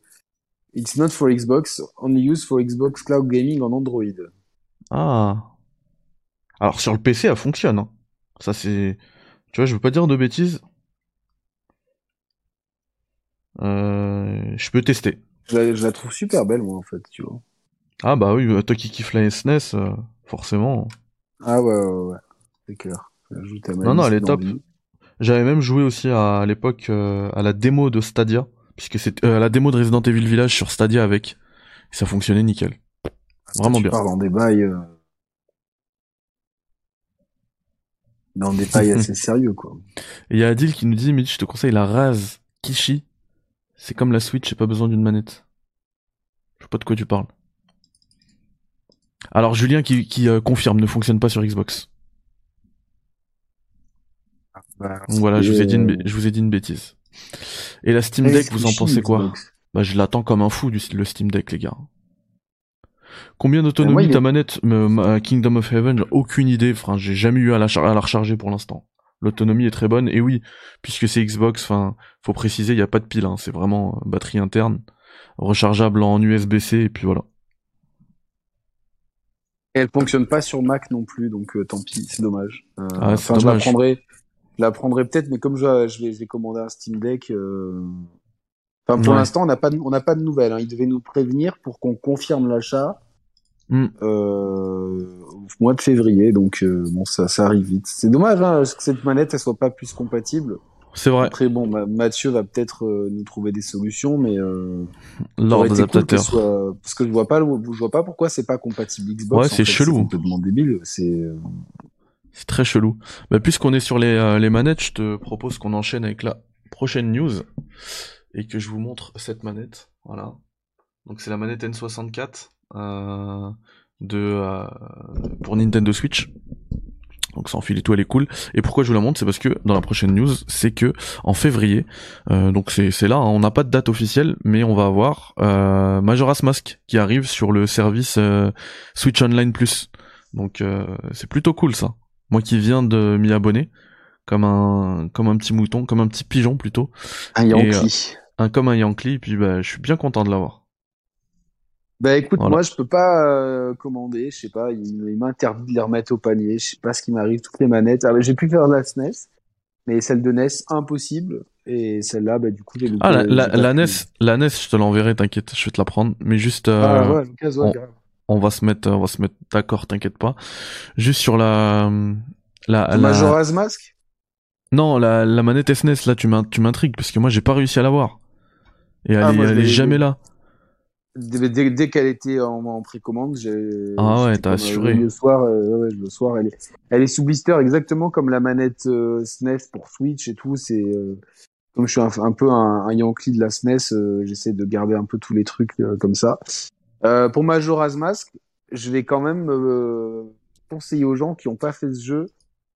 It's not for Xbox, only used for Xbox Cloud Gaming en Android. Ah. Alors sur le PC, elle fonctionne. hein. Ça c'est, tu vois, je veux pas dire de bêtises. Euh... Je peux tester. Je la, je la trouve super belle moi en fait, tu vois. Ah bah oui, bah, toi qui kiffes la SNES, euh, forcément. Ah ouais ouais ouais, c'est clair. Non, non, elle est top. J'avais même joué aussi à, à l'époque euh, à la démo de Stadia, puisque c'est euh, la démo de Resident Evil Village sur Stadia avec. Et ça fonctionnait nickel. Vraiment tu bien. pars dans des bails, euh, dans des bails assez sérieux quoi. Il y a Adil qui nous dit, mais je te conseille la Raz Kishi. C'est comme la Switch, j'ai pas besoin d'une manette. Je sais pas de quoi tu parles. Alors Julien qui, qui euh, confirme, ne fonctionne pas sur Xbox. Donc voilà, je vous ai dit une, bé- je vous ai dit une bêtise. Et la Steam Deck, vous en pensez quoi? Bah je l'attends comme un fou du le Steam Deck les gars. Combien d'autonomie ta est- manette? Me- ma- Kingdom of Heaven J'ai aucune idée. Enfin, j'ai jamais eu à la, à la recharger pour l'instant. L'autonomie est très bonne et oui, puisque c'est Xbox, enfin, faut préciser, il y a pas de pile. Hein, c'est vraiment euh, batterie interne, rechargeable en USB-C et puis voilà. Et elle fonctionne pas sur Mac non plus, donc euh, tant pis, c'est dommage. Euh, Ah, enfin, je la prendrai, je la prendrai peut-être, mais comme je, je vais, je vais commander un Steam Deck. euh, Enfin, pour Ouais. l'instant, on n'a pas, de- on n'a pas de nouvelles. Hein. Ils devaient nous prévenir pour qu'on confirme l'achat Hmm. euh, au mois de février. Donc euh, bon, ça, ça arrive vite. C'est dommage hein, que cette manette elle soit pas plus compatible. C'est vrai. Après, bon, Ma- Mathieu va peut-être euh, nous trouver des solutions, mais euh, été cool adaptateur. soit- parce que je vois pas, le- je vois pas pourquoi c'est pas compatible Xbox. Ouais, c'est chelou. C'est complètement débile. C'est euh, C'est très chelou. Bah, puisqu'on est sur les, euh, les manettes, je te propose qu'on enchaîne avec la prochaine news et que je vous montre cette manette. Voilà. Donc c'est la manette N64 euh, de euh, pour Nintendo Switch. Donc sans fil et tout, elle est cool. Et pourquoi je vous la montre, c'est parce que dans la prochaine news, c'est que en février, euh, donc c'est c'est là, hein, on n'a pas de date officielle, mais on va avoir euh, Majora's Mask qui arrive sur le service euh, Switch Online Plus. Donc euh, c'est plutôt cool ça. Moi qui viens de m'y abonner, comme un comme un petit mouton, comme un petit pigeon plutôt, un Yankee. un comme un Yankee, et puis bah je suis bien content de l'avoir. Bah écoute, Voilà. moi je peux pas euh, commander, je sais pas, il, il m'interdit de les remettre au panier, je sais pas ce qui m'arrive, toutes les manettes. Bah, j'ai pu faire de la SNES, mais celle de NES impossible, et celle-là, bah du coup j'ai Ah la, la, pas la pu. NES, la NES, je te l'enverrai, t'inquiète, je vais te la prendre, mais juste euh, Ah ouais, on- va se mettre on va se mettre d'accord, t'inquiète pas. Juste sur la la, la... Majora's Mask? Non, la, la manette SNES là, tu m'in- tu m'intrigues parce que moi j'ai pas réussi à l'avoir. Et elle, Ah, est, moi, je elle est l'ai- jamais là. Dès, dès- dès qu'elle était en, en précommande, j'ai. Ah ouais, t'as comme, assuré. euh, Le soir, euh, ouais, le soir, elle est, elle est sous blister exactement comme la manette euh, SNES pour Switch et tout. C'est euh, comme je suis un, un peu un, un Yankee de la SNES, euh, j'essaie de garder un peu tous les trucs euh, comme ça. Euh, pour Majora's Mask, je vais quand même euh, conseiller aux gens qui n'ont pas fait ce jeu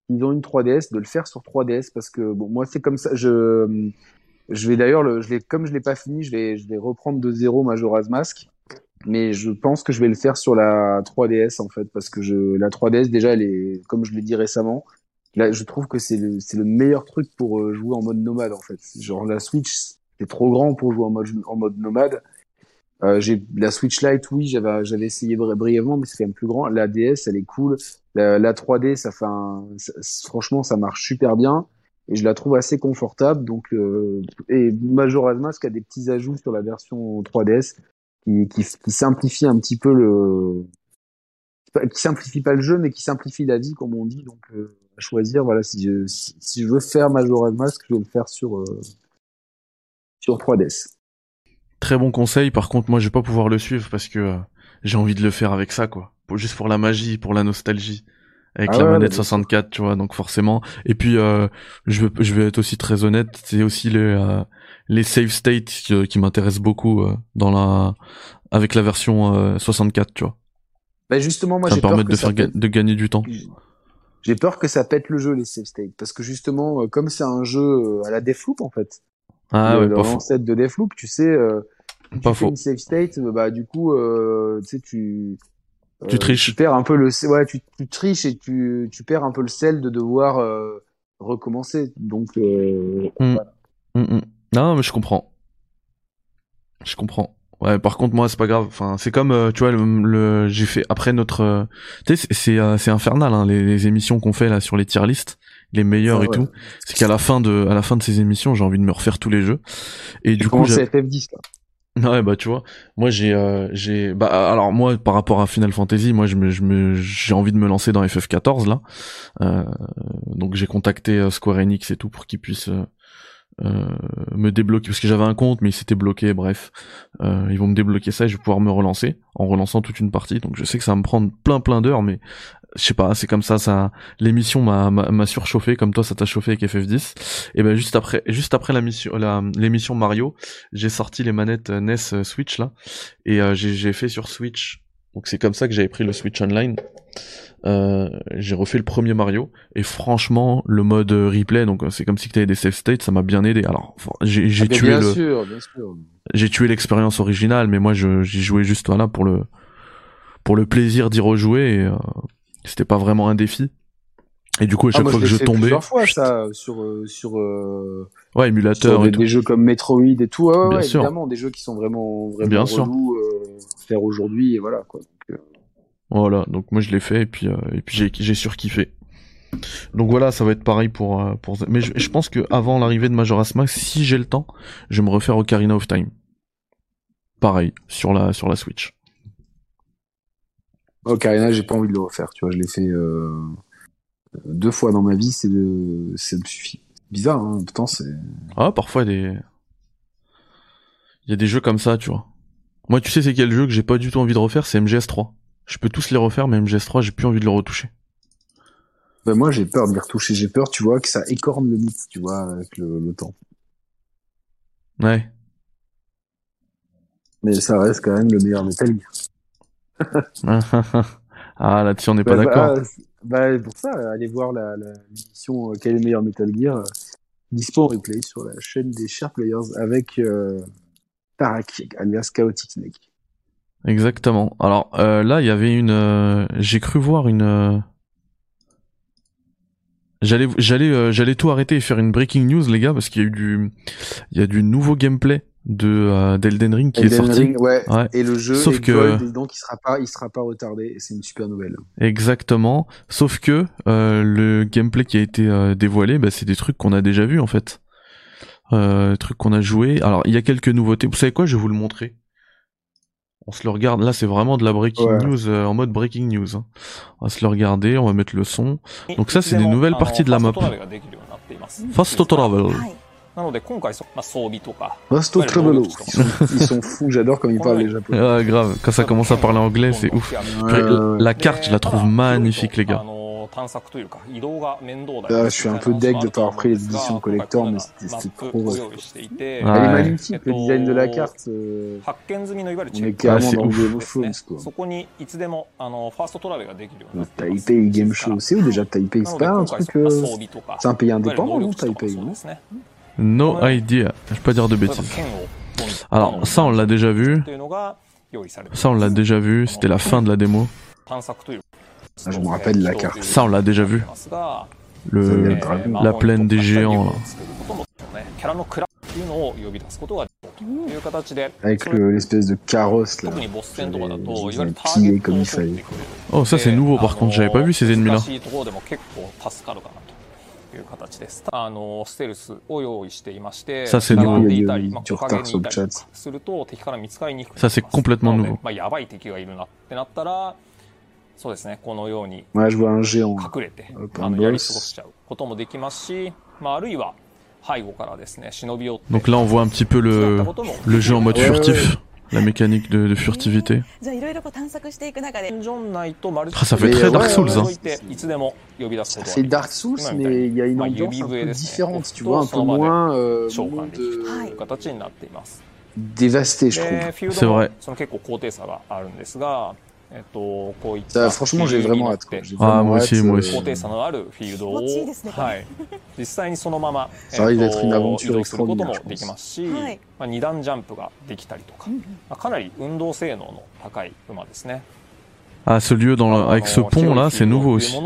ils ont une 3DS, de le faire sur 3DS parce que bon, moi c'est comme ça. Je, je vais d'ailleurs, le, je vais, comme je l'ai pas fini, je vais, je vais reprendre de zéro Majora's Mask. Mais je pense que je vais le faire sur la 3DS en fait parce que je, la 3DS déjà, elle est, comme je l'ai dit récemment, là, je trouve que c'est le, c'est le meilleur truc pour euh, jouer en mode nomade en fait. Genre la Switch, c'est trop grand pour jouer en mode, en mode nomade. Euh, j'ai la Switch Lite, oui, j'avais j'avais essayé brièvement, mais c'est quand même plus grand. La DS, elle est cool. La, la 3D, ça fait un, ça, franchement, ça marche super bien et je la trouve assez confortable. Donc, euh, et Majora's Mask a des petits ajouts sur la version 3DS qui, qui, qui simplifie un petit peu le, qui simplifie pas le jeu, mais qui simplifie la vie, comme on dit. Donc, euh, à choisir. Voilà, si je, je veux faire Majora's Mask, je vais le faire sur euh, sur 3DS. Très bon conseil. Par contre, moi, je vais pas pouvoir le suivre parce que euh, j'ai envie de le faire avec ça, quoi. Juste pour la magie, pour la nostalgie. Avec ah la ouais, manette 64, tu vois, donc forcément. Et puis, euh, je, vais, je vais être aussi très honnête, c'est aussi les, euh, les save states qui, qui m'intéressent beaucoup euh, dans la, avec la version 64, tu vois. Bah justement, moi, ça j'ai permet peur de faire pète... de gagner du temps. J'ai peur que ça pète le jeu, les save states, parce que justement, comme c'est un jeu à la Deathloop, en fait, ah le, ouais, de Deathloop, tu sais, euh, tu pas fais faux. une save state, bah du coup, euh, tu sais, tu tu euh, triches. Tu perds un peu le, ouais, tu, tu triches et tu, tu perds un peu le sel de devoir euh, recommencer. Donc, euh, Mm. voilà. Mm, mm. Non, mais je comprends. Je comprends. Ouais, par contre, moi, c'est pas grave. Enfin, c'est comme, euh, tu vois, le, le- j'ai fait après notre, euh, tu sais, c'est- c'est euh, c'est infernal, hein, les, les émissions qu'on fait là sur les tier lists, les meilleurs Ah et ouais. tout. C'est qu'à la fin de, à la fin de ces émissions, j'ai envie de me refaire tous les jeux. Et du coup, j'ai- à FF10 là. Ouais bah tu vois, moi j'ai euh, j'ai bah alors moi par rapport à Final Fantasy, moi je me je me j'ai envie de me lancer dans FF14 là. Euh, donc j'ai contacté euh, Square Enix et tout pour qu'ils puissent euh, euh, me débloquer parce que j'avais un compte mais il s'était bloqué bref. Euh, ils vont me débloquer ça et je vais pouvoir me relancer en relançant toute une partie. Donc je sais que ça va me prendre plein plein d'heures mais je sais pas, c'est comme ça ça l'émission m'a m'a surchauffé comme toi ça t'a chauffé avec FF10 et ben juste après juste après la mission la l'émission Mario, j'ai sorti les manettes euh, NES euh, Switch là et euh, j'ai j'ai fait sur Switch. Donc c'est comme ça que j'avais pris le Switch Online. Euh, j'ai refait le premier Mario et franchement le mode euh, replay donc c'est comme si tu avais des save states ça m'a bien aidé alors j'ai j'ai Ah, tué bien le sûr, bien sûr. j'ai tué l'expérience originale mais moi j'y jouais juste voilà pour le pour le plaisir d'y rejouer et euh, c'était pas vraiment un défi et du coup à Ah, chaque moi, fois je que je fait tombais plusieurs fois ça sur euh, sur euh, ouais sur émulateur des, et tout des jeux comme Metroid et tout. Ouais, Bien ouais, sûr. évidemment, des jeux qui sont vraiment vraiment Bien sûr. euh, faire aujourd'hui et voilà quoi. Donc, euh, Voilà, donc moi je l'ai fait et puis et puis j'ai j'ai surkiffé. Donc voilà, ça va être pareil pour pour mais je, je pense que avant l'arrivée de Majora's Mask, si j'ai le temps, je vais me refaire Ocarina of Time. Pareil sur la sur la Switch. Ocarina, j'ai pas envie de le refaire. Tu vois, je l'ai fait euh, deux fois dans ma vie, c'est le, ça me suffit. Bizarre, hein. Pourtant, c'est. Ah, parfois il y a des il y a des jeux comme ça, tu vois. Moi, tu sais c'est quel jeu que j'ai pas du tout envie de refaire, c'est MGS3. Je peux tous les refaire mais MGS3, j'ai plus envie de le retoucher. Ben, moi, j'ai peur de les retoucher. J'ai peur, tu vois, que ça écorne le mythe, tu vois, avec le, le temps. Ouais. Mais ça reste quand même le meilleur Metal Gear. ah, là-dessus on n'est pas Bah, d'accord. bah, bah, pour ça, allez voir la, la l'émission euh, Quel est le meilleur Metal Gear euh, dispo en replay sur la chaîne des Share Players avec euh, Tarak, alias Chaotic Snake. Exactement. Alors euh, là, il y avait une. euh, J'ai cru voir une. J'allais, j'allais, j'allais tout arrêter et faire une breaking news, les gars, parce qu'il y a eu du, il y a du nouveau gameplay de euh, d'Elden Ring qui est Elden sorti. Ring, ouais. Ouais. Et le jeu Sauf est que- gold, donc il sera pas, il sera pas retardé, et c'est une super nouvelle. Exactement. Sauf que euh, le gameplay qui a été euh, dévoilé, bah, c'est des trucs qu'on a déjà vus en fait. Euh, trucs qu'on a joué. Alors il y a quelques nouveautés. Vous savez quoi? Je vais vous le montrer. On se le regarde. Là, c'est vraiment de la breaking Ouais. news euh, en mode breaking news. hein. On va se le regarder. On va mettre le son. Donc ça, c'est des nouvelles parties de la map. Fast travel. なので今回そ、まあ、装備とか Vasto Ouais, le Travelo. Naruto. Ils sont, ils sont fous, j'adore comme ils parlent les japonais. Ah, grave. Quand ça commence à parler anglais, c'est ouf. Ouais, ouais, ouais. La carte, je la trouve magnifique, les gars. あの の探索というか移動が面倒だ Là, je suis un peu deg de pas avoir pris les éditions collector, mais マ c'était ッ c'était プ trop. を ouais. 用意していて、あ Elle est Ouais. magnifique, le design de la carte. euh, 発見済みのいわゆる On チェ est ック carrément c'est dans ouf. Game で of すね Thrones, quoi. そこにいつでもあのファーストトラベルができるようにな Le っています Taipei Game Show, c'est où déjà Taipei な C'est ので pas un 今回 truc. euh, 装備とか C'est un pays いわゆる indépendant, 能 non 力値とか Taipei そう non ですね No idea. Je peux pas dire de bêtises. Alors, ça on l'a déjà vu. Ça on l'a déjà vu, c'était la fin de la démo. Je me rappelle la carte. Ça on l'a déjà vu. Le, la plaine des géants. Avec l'espèce de carrosse là. Comme. Oh ça c'est nouveau par contre, j'avais pas vu ces ennemis là. いう形ですあのステルスを用意していましてさ c'est しゃが nouveau. んでいたり、まあ、陰にいたり.すると敵から見つかりにくくなので nouveau. まあ、やばい敵がいるなってなったらそうですねこのように.隠れてうんあのやり過ごしちゃうこともできますし、まあ、あるいは背後からですね忍び寄って Donc là, on voit un petit peu le, le jeu en mode furtif. la mécanique de, furtivité. Ça fait très euh, Dark Souls. Hein. C'est Dark Souls, mais il y a une ambiance un peu différente, tu vois, un peu moins euh, dévasté, je trouve. C'est vrai. Franchement, j'ai ah, vraiment hâte. Ah, moi aussi, moi euh, aussi. Ça arrive d'être une aventure extraordinaire, je ce lieu dans le, avec ce pont là, c'est nouveau aussi. Une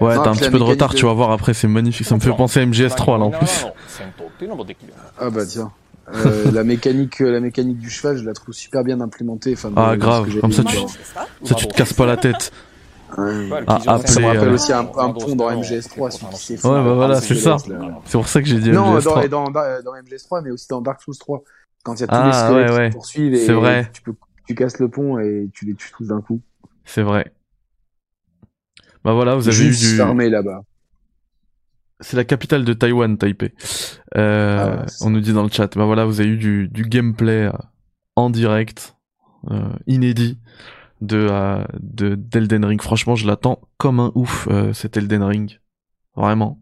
Ouais, t'as un petit peu de retard, tu vas voir après, c'est magnifique. Ça me fait penser à MGS3 là en plus. Ah bah tiens. Euh, la mécanique, euh, la mécanique du cheval, je la trouve super bien implémentée. Enfin, ah grave, comme ça tu, ça tu te casses pas la tête. Ouais. Ah, ça me euh, aussi un, pont dans MGS3. Celui ouais, bah voilà, c'est ça. C'est pour ça que j'ai dit non, MGS3. Dans, dans, bah, dans, MGS3, mais aussi dans Dark Souls 3. Quand il y a tous ah, les ouais, ouais. qui et vrai. Tu, peux, tu casses le pont et tu les tues tous d'un coup. C'est vrai. Bah voilà, vous avez Juste eu du. là-bas. C'est la capitale de Taïwan, Taipei. Euh, Ah on nous dit dans le chat. Bah voilà, vous avez eu du, du gameplay euh, en direct, euh, inédit de euh, de d'Elden Ring. Franchement, je l'attends comme un ouf euh, cet Elden Ring. Vraiment.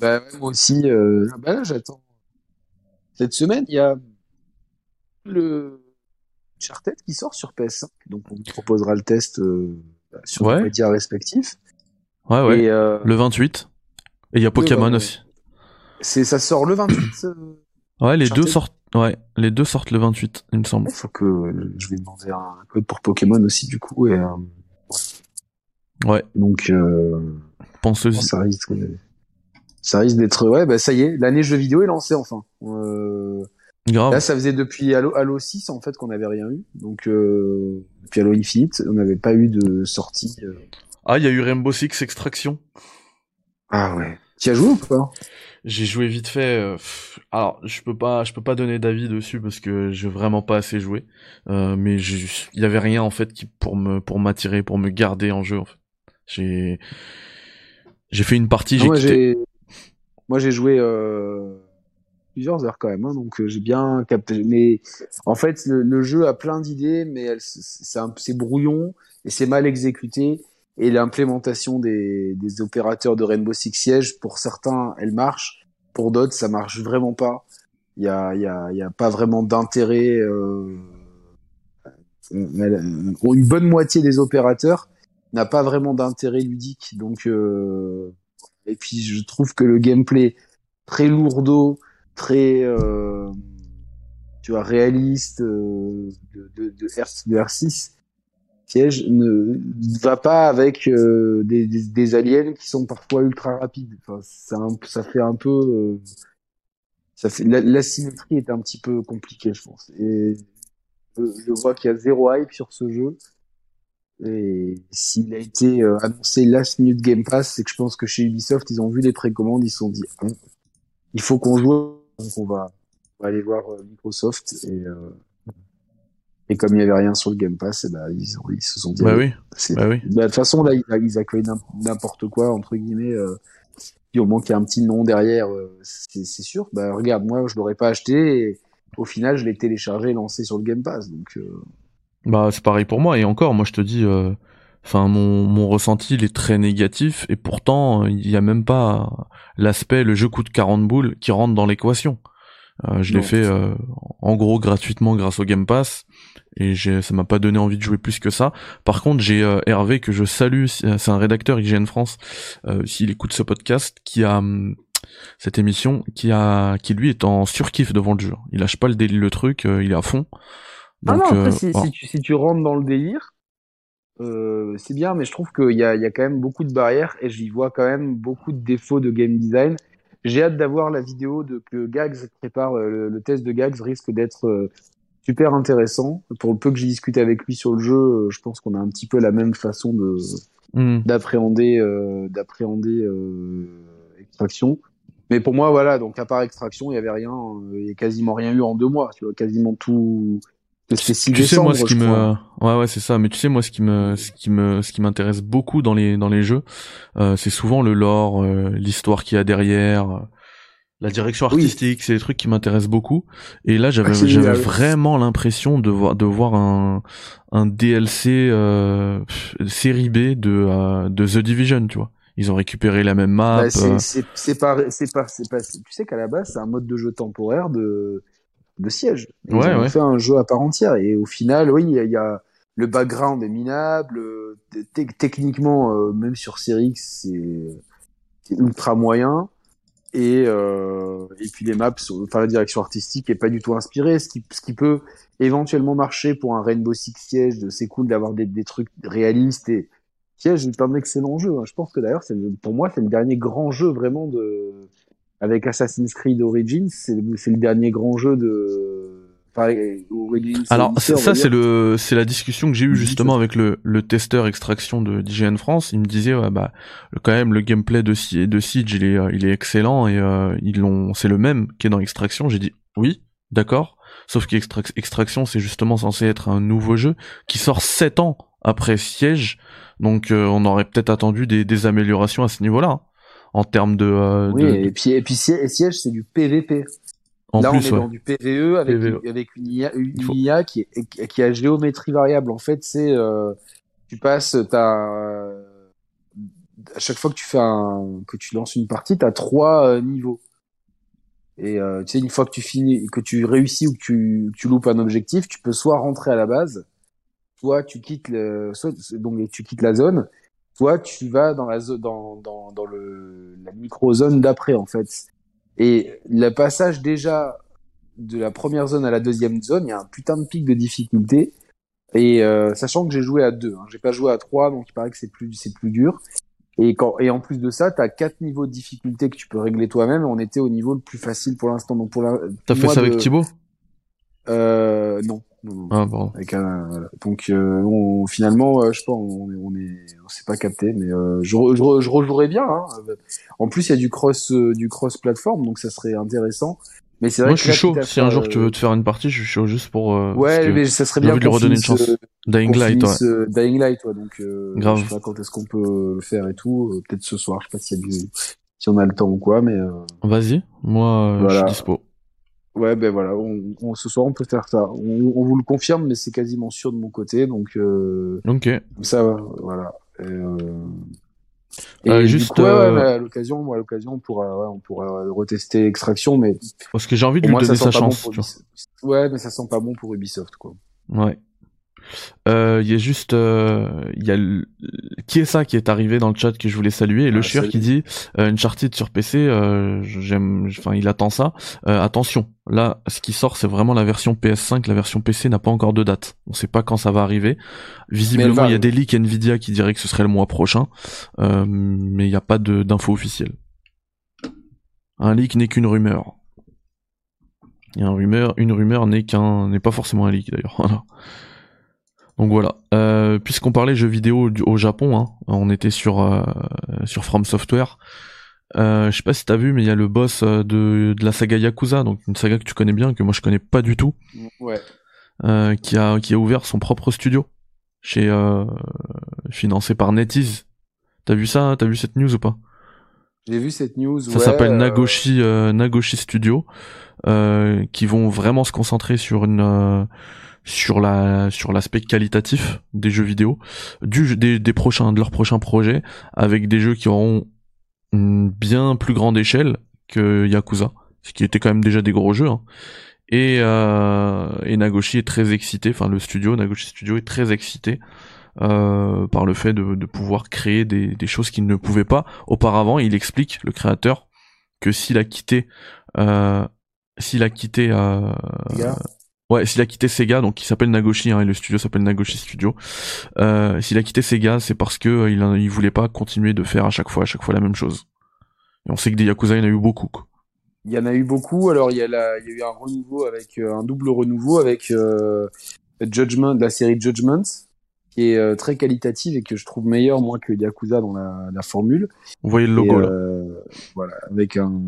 Bah, moi aussi, euh, bah là, j'attends. Cette semaine, il y a le Uncharted qui sort sur PS5. Donc, on vous proposera le test euh, sur Ouais. nos médias respectifs. Ouais ouais. Et euh, Le 28. Et il y a Pokémon ouais. aussi. c'est, ça sort le 28. euh, Ouais, les deux sortent. Ouais, les deux sortent le 28, il me semble. Il faut que euh, je vais demander un code pour Pokémon aussi, du coup. Et, Ouais, donc, penseuse. ça risque, ça risque d'être. Ouais, bah ça y est, l'année jeu vidéo est lancée enfin. Grave. Là, ça faisait depuis Halo, Halo 6 en fait qu'on n'avait rien eu. Donc euh, depuis Halo Infinite, on n'avait pas eu de sortie. euh. Ah, il y a eu Rainbow Six Extraction. Ah ouais. Tu as joué ou pas? J'ai joué vite fait. euh, alors, je peux pas, je peux pas donner d'avis dessus parce que j'ai vraiment pas assez joué. Euh, mais il y avait rien en fait qui pour me, pour m'attirer, pour me garder en jeu. En fait. J'ai, j'ai fait une partie, Ah, j'ai Moi j'ai, joué euh, plusieurs heures quand même, hein, donc euh, j'ai bien capté. Mais en fait, le, le jeu a plein d'idées, mais c'est brouillon et c'est mal exécuté. Et l'implémentation des, des opérateurs de Rainbow Six Siege, pour certains, elle marche. Pour d'autres, ça marche vraiment pas. Il y a, y a, y a pas vraiment d'intérêt. Euh... elle- Une bonne moitié des opérateurs n'a pas vraiment d'intérêt ludique. Donc, euh... et puis je trouve que le gameplay très lourdeau, très, euh... tu vois, réaliste euh, de, de, de R6 siège ne va pas avec euh, des, des, des aliens qui sont parfois ultra rapides. Enfin, un- ça fait un peu, euh, ça fait la, la symétrie est un petit peu compliquée, je pense. Et je, je vois qu'il y a zéro hype sur ce jeu. Et s'il a été euh, annoncé last minute Game Pass, c'est que je pense que chez Ubisoft, ils ont vu les précommandes, ils se sont dit, Hein, il faut qu'on joue, donc on va, on va aller voir euh, Microsoft et euh, et comme il n'y avait rien sur le Game Pass, eh ben, ils, ont- ils se sont dit, Bah allez, oui, bah oui. bah, de toute façon, là, ils, accueillent n'im- n'importe quoi, entre guillemets. Euh, puis au moins qu'il y a un petit nom derrière, euh, c'est sûr. Bah, regarde, moi, je l'aurais pas acheté. Et, au final, je l'ai téléchargé et lancé sur le Game Pass. Donc, euh, Bah c'est pareil pour moi et encore moi je te dis euh, enfin mon mon ressenti il est très négatif et pourtant il y a même pas l'aspect le jeu coûte 40 boules qui rentre dans l'équation. Euh, je l'ai fait euh, en gros gratuitement grâce au Game Pass et j'ai ça m'a pas donné envie de jouer plus que ça. Par contre, j'ai euh, Hervé que je salue, c'est c'est un rédacteur IGN France euh, s'il écoute ce podcast qui a hum, cette émission qui a qui lui est en surkiff devant le jeu. Il lâche pas le délit le truc, euh, il est à fond. Ah Donc, non, après, euh, si, voilà. si, tu, si tu rentres dans le délire, euh, c'est bien, mais je trouve qu'il y a, il y a quand même beaucoup de barrières et j'y vois quand même beaucoup de défauts de game design. J'ai hâte d'avoir la vidéo de que Gags prépare. euh, Le, le test de Gags risque d'être euh, super intéressant. Pour le peu que j'ai discuté avec lui sur le jeu, euh, je pense qu'on a un petit peu la même façon de Hmm. d'appréhender euh, d'appréhender euh, extraction. Mais pour moi, voilà, donc à part extraction, il y avait rien, il y a quasiment rien eu en deux mois. Tu vois, quasiment tout. C'était 6 tu sais moi ce qui me ouais ouais c'est ça mais tu sais moi ce qui me ce qui me ce qui m'intéresse beaucoup dans les dans les jeux euh, c'est souvent le lore euh, l'histoire qu'il y a derrière euh, la direction Oui. artistique c'est des trucs qui m'intéressent beaucoup. Et là j'avais Ah, j'avais vraiment l'impression de voir de voir un un DLC euh, série B de euh, de The Division tu vois. Ils ont récupéré la même map Bah, c'est euh, c'est c'est pas c'est pas c'est pas tu sais qu'à la base c'est un mode de jeu temporaire de de siège. Ils Ouais, ont ouais. fait un jeu à part entière et au final oui il y a, le background est minable euh, te- techniquement euh, même sur Series c'est ultra moyen et euh, et puis les maps sont- enfin la direction artistique est pas du tout inspirée ce qui ce qui peut éventuellement marcher pour un Rainbow Six Siege de c'est cool d'avoir des des trucs réalistes et Siege est un excellent jeu. hein. Je pense que d'ailleurs, pour moi, c'est le dernier grand jeu vraiment de. Avec Assassin's Creed Origins, c'est le, c'est le dernier grand jeu de. Enfin, Origins. Alors ça c'est le c'est la discussion que j'ai eue justement avec le le testeur extraction de d'IGN France. Il me disait ouais bah quand même le gameplay de Si- de Siege il est euh, il est excellent et euh, ils l'ont c'est le même qui est dans Extraction. J'ai dit oui d'accord. Sauf qu'Extraction c'est justement censé être un nouveau jeu qui sort sept ans après Siege. Donc euh, on aurait peut-être attendu des des améliorations à ce niveau-là hein, en termes de, euh, Oui, de- et puis, et puis Siege, c'est du PVP. en Là, plus on est ouais. dans du PVE avec, PVE. Une, avec une IA, une faut- IA qui, est, qui a géométrie variable. En fait, c'est euh, tu passes, t'as à chaque fois que tu fais un, que tu lances une partie, t'as trois euh, niveaux. Et euh, tu sais, une fois que tu finis, que tu réussis ou que tu, que tu loupes un objectif, tu peux soit rentrer à la base, soit tu quittes le, soit donc tu quittes la zone, soit tu vas dans la zone, dans, dans, dans le la micro zone d'après en fait. Et le passage déjà de la première zone à la deuxième zone, il y a un putain de pic de difficulté. Et euh, sachant que j'ai joué à deux, hein, j'ai pas joué à trois, donc il paraît que c'est plus c'est plus dur. Et quand et en plus de ça, t'as quatre niveaux de difficulté que tu peux régler toi-même. On était au niveau le plus facile pour l'instant. Donc pour la, T'as fait ça de- avec Thibaut? Euh, non. Non. Ah pardon. Avec un, voilà. Donc euh, on, finalement, euh, je sais pas, on, est- on est, on s'est pas capté, mais euh, je, re- je, re- je rejouerais bien. Hein. En plus, il y a du cross, euh, du cross plateforme, donc ça serait intéressant. Mais c'est vrai Moi que je suis chaud. Si un jour tu euh, veux te faire une partie, je suis chaud juste pour. euh, Ouais, mais ça serait bien de lui redonner une chance. Dying Light, ouais. Dying Light, ouais. Donc, euh, Grave. je sais pas quand est-ce qu'on peut le faire et tout. Peut-être ce soir. Je sais pas s'il y a du, si on a le temps ou quoi, mais euh, Vas-y, moi euh, Voilà. je suis dispo. Ouais, ben voilà. On, on- ce soir, on peut faire ça. On, on vous le confirme, mais c'est quasiment sûr de mon côté, donc euh, Ok. ça, voilà. Et, euh, et Euh, juste, coup, ouais, ouais, euh, mais à l'occasion, moi, à l'occasion, on pourra, ouais, on pourra retester Extraction, mais Parce que j'ai envie de lui moi, ça donner sa bon chance. pour tu vois. Ubisoft. Ouais, mais ça sent pas bon pour Ubisoft, quoi. Ouais. Euh, Il y a juste, euh, il y a qui est ça qui est arrivé dans le chat que je voulais saluer? Et le Ah, chieur qui dit euh, Uncharted sur PC, euh, j'aime, enfin il attend ça. Euh, attention, là ce qui sort c'est vraiment la version PS5, la version PC n'a pas encore de date. On sait pas quand ça va arriver. Visiblement il y a des leaks Nvidia qui diraient que ce serait le mois prochain, euh, mais il n'y a pas de d'infos officielles. Un leak n'est qu'une rumeur. Et un rumeur, une rumeur n'est qu'un, n'est pas forcément un leak d'ailleurs. Voilà. Donc voilà. Euh, Puisqu'on parlait jeux vidéo du- au Japon, hein, on était sur euh, sur From Software. Euh, je sais pas si t'as vu, mais il y a le boss euh, de, de la saga Yakuza, donc une saga que tu connais bien, que moi je connais pas du tout, Ouais. euh, qui a qui a ouvert son propre studio chez euh, financé par NetEase. T'as vu ça T'as vu cette news ou pas? J'ai vu cette news. Ça s'appelle Nagoshi euh, Nagoshi Studio, euh, qui vont vraiment se concentrer sur une euh, sur la sur l'aspect qualitatif des jeux vidéo, du des, des prochains de leurs prochains projets, avec des jeux qui auront une bien plus grande échelle que Yakuza, ce qui était quand même déjà des gros jeux. hein. Et, euh, et Nagoshi est très excité, enfin le studio Nagoshi Studio est très excité euh, par le fait de, de pouvoir créer des, des choses qu'il ne pouvait pas auparavant. Il explique le créateur que s'il a quitté, euh, s'il a quitté, euh. Ouais, s'il a quitté Sega, donc il s'appelle Nagoshi, hein, et le studio s'appelle Nagoshi Studio. Euh, s'il a quitté Sega, c'est parce que euh, il, a- il voulait pas continuer de faire à chaque fois, à chaque fois la même chose. Et on sait que des Yakuza, il y en a eu beaucoup. Quoi. Il y en a eu beaucoup. Alors, il y a, la, il y a eu un renouveau avec euh, un double renouveau avec Judgment, la série Judgment, qui est très qualitative et que je trouve meilleure moi que Yakuza dans la, la formule. Vous voyez le Et, logo là. voilà, avec un,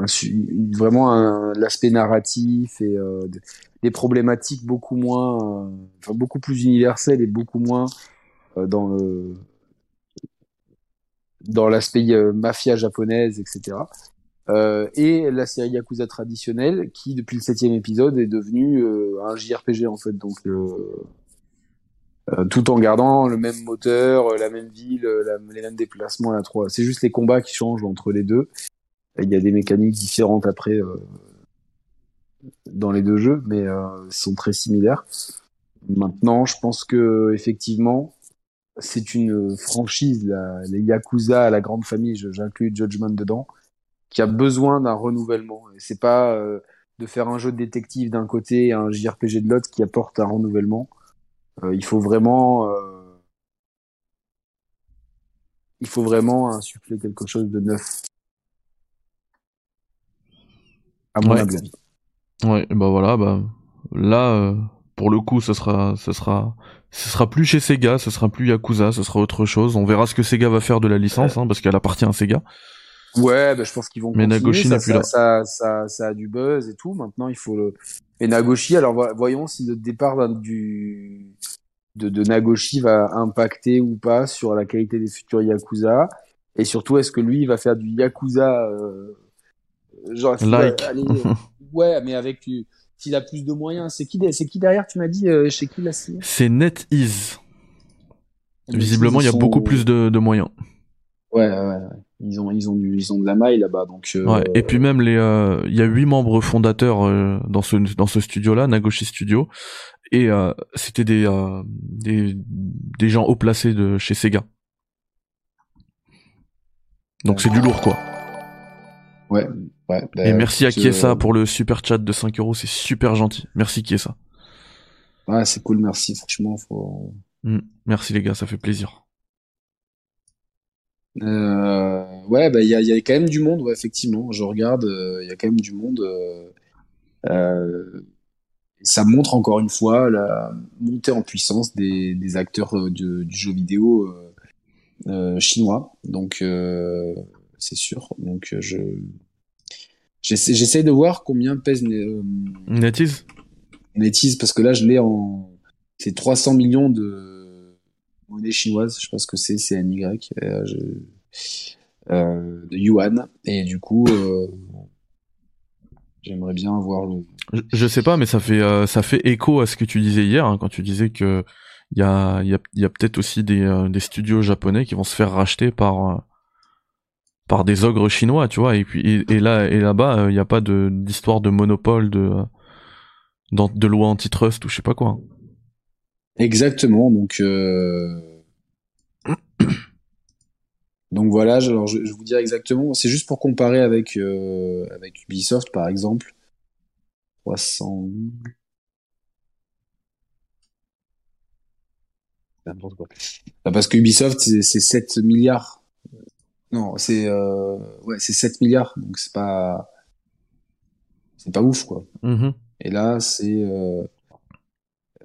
un vraiment l'aspect narratif et euh, des- problématiques beaucoup moins, euh, enfin beaucoup plus universelles et beaucoup moins euh, dans dans l'aspect mafia japonaise, etc. Et la série Yakuza traditionnelle, qui depuis le septième épisode est devenue un JRPG en fait, donc tout en gardant le même moteur, la même ville, les mêmes déplacements, la 3. C'est juste les combats qui changent entre les deux. Il y a des mécaniques différentes après euh, dans les deux jeux, mais euh, sont très similaires. Maintenant, je pense que effectivement, c'est une franchise, la, les Yakuza, la grande famille, j'inclus Judgment dedans, qui a besoin d'un renouvellement. Et c'est pas euh, de faire un jeu de détective d'un côté et un JRPG de l'autre qui apporte un renouvellement. Euh, il faut vraiment, euh, il faut vraiment insuffler quelque chose de neuf. À mon Ouais. avis. Ouais, bah voilà, bah là, euh, pour le coup, ce sera, ce sera, ce sera plus chez Sega, ce sera plus Yakuza, ce sera autre chose. On verra ce que Sega va faire de la licence, hein, parce qu'elle appartient à Sega. Ouais, bah, je pense qu'ils vont Mais. Nagoshi n'est plus ça, là. Ça, ça, ça a du buzz et tout. Maintenant, il faut le. Et Nagoshi, alors vo- voyons si le départ du de, de Nagoshi va impacter ou pas sur la qualité des futurs Yakuza. Et surtout, est-ce que lui il va faire du Yakuza euh, genre Like. aller- ouais, mais avec du- s'il a plus de moyens. C'est qui, c'est qui derrière Tu m'as dit euh, chez qui la signé C'est NetEase. Visiblement, il y a beaucoup plus de, de moyens. Ouais, ouais, ouais. Ils ont, ils ont du, ils ont de la maille là-bas, donc. euh, Ouais. Et puis même les, euh, il y a huit membres fondateurs euh, dans ce dans ce studio-là, Nagoshi Studio, et euh, c'était des, euh, des des gens haut placés de chez Sega. Donc c'est du lourd quoi. Ouais, ouais. Et merci à Kiesa pour le super chat de 5 euros, c'est super gentil. Merci Kiesa. Ouais, c'est cool, merci. Franchement, faut. Mm. Merci les gars, ça fait plaisir. Euh, ouais, bah il y a, il y a quand même du monde, ouais, effectivement. Je regarde, euh, il y a quand même du monde. euh, ça montre encore une fois la montée en puissance des, des acteurs du, jeu vidéo chinois. Donc c'est sûr. Donc je j'essaie de voir combien pèse euh, NetEase NetEase parce que là je l'ai en c'est 300 millions de monnaie chinoise. Je sais pas ce que c'est c'est NY euh, je- euh, de yuan. Et du coup euh, j'aimerais bien avoir le je, je sais pas, mais ça fait euh, ça fait écho à ce que tu disais hier hein, quand tu disais que il y a y a, y a peut-être aussi des des studios japonais qui vont se faire racheter par par des ogres chinois, tu vois. Et puis et, là et là-bas, euh, il y a pas d'histoire de monopole de euh, de loi antitrust ou je sais pas quoi. exactement donc euh, donc voilà alors je, vous dire exactement c'est juste pour comparer avec euh, Ubisoft par exemple 300 N'importe quoi. Bah, parce que Ubisoft, c'est 7 milliards. Non, c'est euh, ouais, c'est 7 milliards, donc c'est pas c'est pas ouf quoi. Mhm. Et là, c'est euh,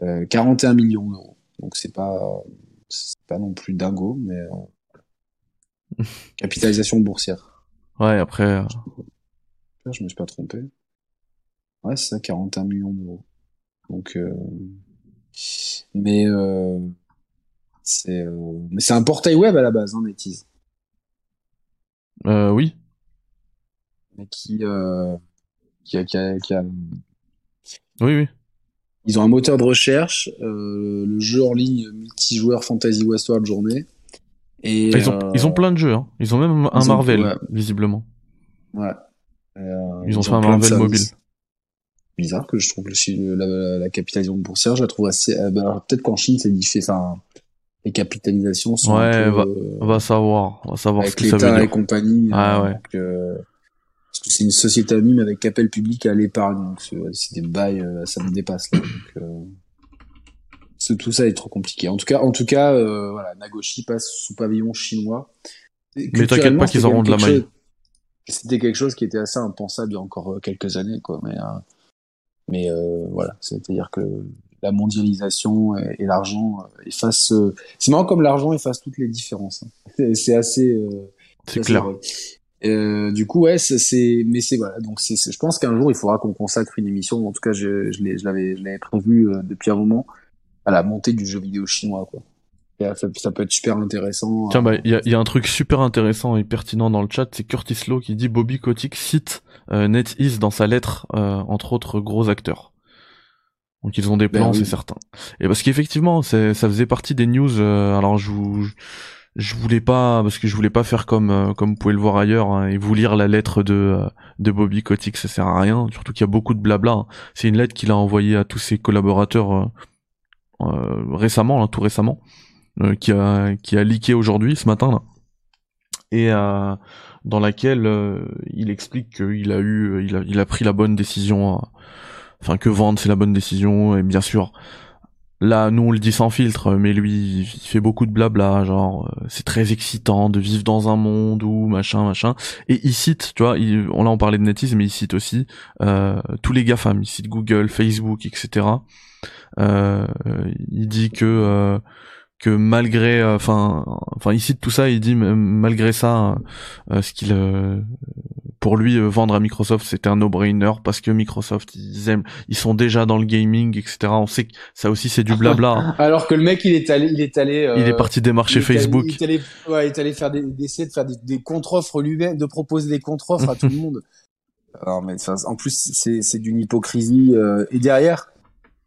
euh, 41 millions d'euros. Donc c'est pas c'est pas non plus dingo, mais euh, capitalisation boursière. Ouais, après euh, Je me suis pas trompé. Ouais, c'est ça, 41 millions d'euros. Donc, euh, mais euh, c'est euh, mais c'est un portail web à la base, hein. Euh, oui. mais qui, euh, qui, a, qui, a, qui a- Oui, oui. Ils ont un moteur de recherche, euh, le jeu en ligne multijoueur Fantasy Westward Journée. Et, Ils ont, euh, ils ont plein de jeux. Hein. Ils ont même un ont- Marvel, ouais. visiblement. Ouais. Euh, Ils ont fait un Marvel mobile. Bizarre que je trouve chi- la, la, la capitalisation boursière, je la trouve assez. euh, bah, peut-être qu'en Chine, c'est différent. Enfin, les capitalisations sont Ouais, un peu, va- euh, On va savoir. On va savoir ce avec que ça veut et dire. compagnie. Ah ouais. donc, euh, parce que c'est une société anonyme avec appel public à l'épargne. Donc c'est des bails, euh, ça me dépasse là. Donc, tout ça est trop compliqué. En tout cas, en tout cas, euh, voilà, Nagoshi passe sous pavillon chinois. Et t'inquiète pas qu'ils auront de la maille. chose- C'était quelque chose qui était assez impensable il y a encore quelques années, quoi. Mais, euh, mais euh, voilà, c'est-à-dire que la mondialisation et, et l'argent euh, effacent. euh, C'est marrant comme l'argent efface toutes les différences. hein. C'est- assez. euh, C'est clair. Euh, du coup, ouais, c'est, mais c'est voilà. Donc, c'est, je pense qu'un jour, il faudra qu'on consacre une émission. En tout cas, je, je, l'avais, je l'avais prévu euh, depuis un moment à la montée du jeu vidéo chinois, quoi. Et, ça, ça peut être super intéressant. Tiens, bah, il y a, y a un truc super intéressant et pertinent dans le chat, c'est Curtis Lowe qui dit Bobby Kotick cite euh, NetEase dans sa lettre, entre autres gros acteurs. Donc ils ont des Ben plans, oui. c'est certain. Et parce qu'effectivement, c'est, ça faisait partie des news. euh, alors je vous, je voulais pas, parce que je voulais pas faire comme, euh, comme vous pouvez le voir ailleurs hein, et vous lire la lettre de, euh, de Bobby Kotick, ça sert à rien. Surtout qu'il y a beaucoup de blabla. hein. C'est une lettre qu'il a envoyée à tous ses collaborateurs euh, récemment, là, tout récemment, euh, qui a, qui a leaké aujourd'hui, ce matin là et euh, dans laquelle euh, il explique qu'il a eu, il a, il a pris la bonne décision, euh, enfin que vendre c'est la bonne décision, et bien sûr, là nous on le dit sans filtre, mais lui il fait beaucoup de blabla, genre euh, c'est très excitant de vivre dans un monde où machin machin, et il cite, tu vois, il, on là on parlait de netisme, mais il cite aussi euh, tous les GAFAM, il cite Google, Facebook, etc. Euh, il dit que euh, que malgré enfin enfin il cite tout ça il dit malgré ça euh, ce qu'il euh, pour lui euh, vendre à Microsoft c'était un no-brainer parce que Microsoft ils aiment ils sont déjà dans le gaming etc on sait que ça aussi c'est du blabla hein. Alors que le mec, il est allé, il est allé. euh, il est parti démarcher Facebook il est allé, ouais, il est allé faire des, d'essayer de faire des, des contre-offres lui-même, de proposer des contre-offres à tout le monde. Alors, mais ça, en plus, c'est, c'est d'une hypocrisie. euh, et derrière,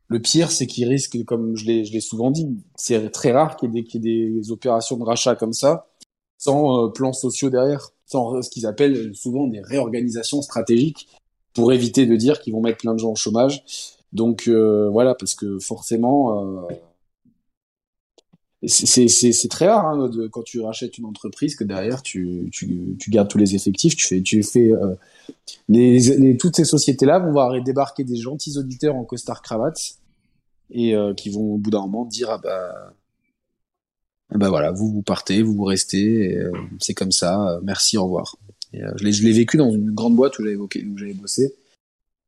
le pire, c'est qu'il risque, comme je l'ai, souvent dit, c'est très rare qu'il y ait des, qu'il y ait des opérations de rachat comme ça, sans euh, plans sociaux derrière, sans ce qu'ils appellent souvent des réorganisations stratégiques pour éviter de dire qu'ils vont mettre plein de gens au chômage. Donc euh, voilà, parce que forcément, euh, c'est- très rare hein, de, quand tu rachètes une entreprise que derrière tu, tu, tu gardes tous les effectifs, tu fais, tu fais euh, les, les- toutes ces sociétés-là vont voir débarquer des gentils auditeurs en costard cravate et euh, qui vont au bout d'un moment dire ah bah ah bah voilà vous vous partez, vous vous restez, euh, c'est comme ça, euh, merci au revoir. Et, euh, je l'ai vécu dans une grande boîte où j'avais évoqué- où j'avais bossé.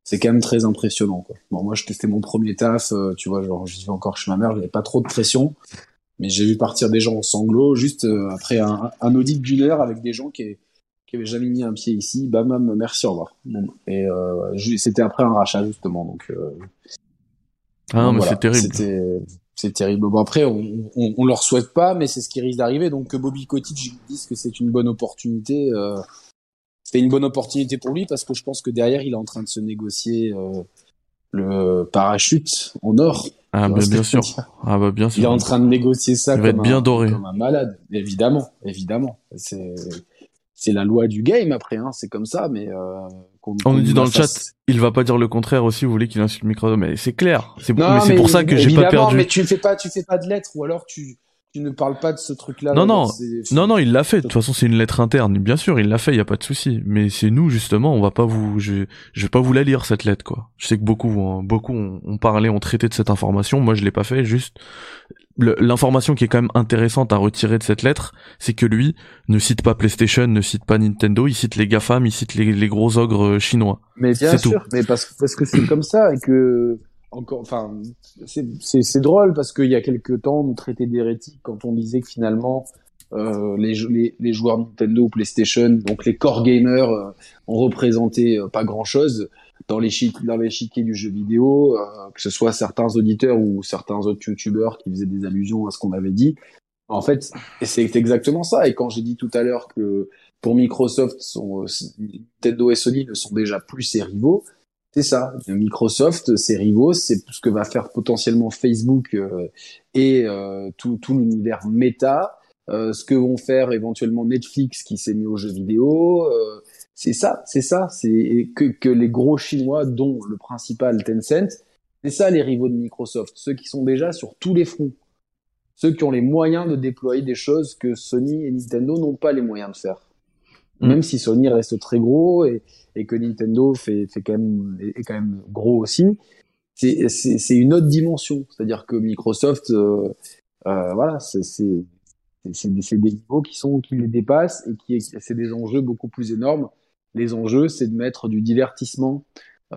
C'est quand même très impressionnant quoi. Bon moi je testais mon premier taf, euh, tu vois genre je vivais encore chez ma mère, j'avais pas trop de pression. Mais j'ai vu partir des gens en sanglots juste euh, après un, un audit d'une heure avec des gens qui, qui avaient jamais mis un pied ici. Bam, bam, merci, au revoir. Et euh, c'était après un rachat justement, donc. Euh, ah non, donc mais voilà, c'est terrible C'était, c'est terrible. Bon après, on, on, on leur souhaite pas, mais c'est ce qui risque d'arriver. Donc que Bobby Kotick dise que c'est une bonne opportunité. Euh, c'était une bonne opportunité pour lui parce que je pense que derrière, il est en train de se négocier euh, le parachute en or. Ah bah ce que bien sûr ah bah bien il est sûr en train de négocier ça comme, être bien un, doré. comme un malade. Évidemment, évidemment. C'est, c'est la loi du game après, hein. c'est comme ça, mais euh, on nous dit dans le chat il va pas dire le contraire aussi vous voulez qu'il insulte Microsoft mais c'est clair c'est Non, mais c'est pour ça que j'ai pas perdu Mais tu fais pas, tu fais pas de lettres, ou alors tu, tu ne parles pas de ce truc-là. Non, non. Non, non, il l'a fait. De toute façon, c'est une lettre interne. Bien sûr, il l'a fait, il y a pas de souci. Mais c'est nous, justement, on va pas vous, je, je vais pas vous la lire, cette lettre, quoi. Je sais que beaucoup, ont- beaucoup ont, ont parlé, ont traité de cette information. Moi, je l'ai pas fait. Juste, l'information qui est quand même intéressante à retirer de cette lettre, c'est que lui ne cite pas PlayStation, ne cite pas Nintendo, il cite les GAFAM, il cite les, les gros ogres euh, chinois. Mais bien sûr, mais parce, parce que c'est comme ça et que encore, enfin, c'est- drôle parce qu'il y a quelques temps, on nous traitait d'hérétiques quand on disait que finalement euh, les, les, les joueurs Nintendo ou PlayStation, donc les core gamers, euh, ont représenté euh, pas grand chose dans l'échiquier dans l'échiquier du jeu vidéo, euh, que ce soit certains auditeurs ou certains autres youtubeurs qui faisaient des allusions à ce qu'on avait dit. En fait, c'est exactement ça. Et quand j'ai dit tout à l'heure que pour Microsoft, sont, Nintendo et Sony ne sont déjà plus ses rivaux. C'est ça. Microsoft, ses rivaux, c'est ce que va faire potentiellement Facebook euh, et euh, tout, l'univers méta, euh, ce que vont faire éventuellement Netflix qui s'est mis aux jeux vidéo. c'est ça, c'est ça. C'est que, que les gros Chinois, dont le principal Tencent, c'est ça les rivaux de Microsoft, ceux qui sont déjà sur tous les fronts, ceux qui ont les moyens de déployer des choses que Sony et Nintendo n'ont pas les moyens de faire. Mm. Même si Sony reste très gros et, et que Nintendo fait, fait quand même, est quand même gros aussi, c'est, une autre dimension. C'est-à-dire que Microsoft, euh, euh, voilà, c'est, des, des niveaux qui sont, qui les dépassent et qui, c'est des enjeux beaucoup plus énormes. Les enjeux, c'est de mettre du divertissement,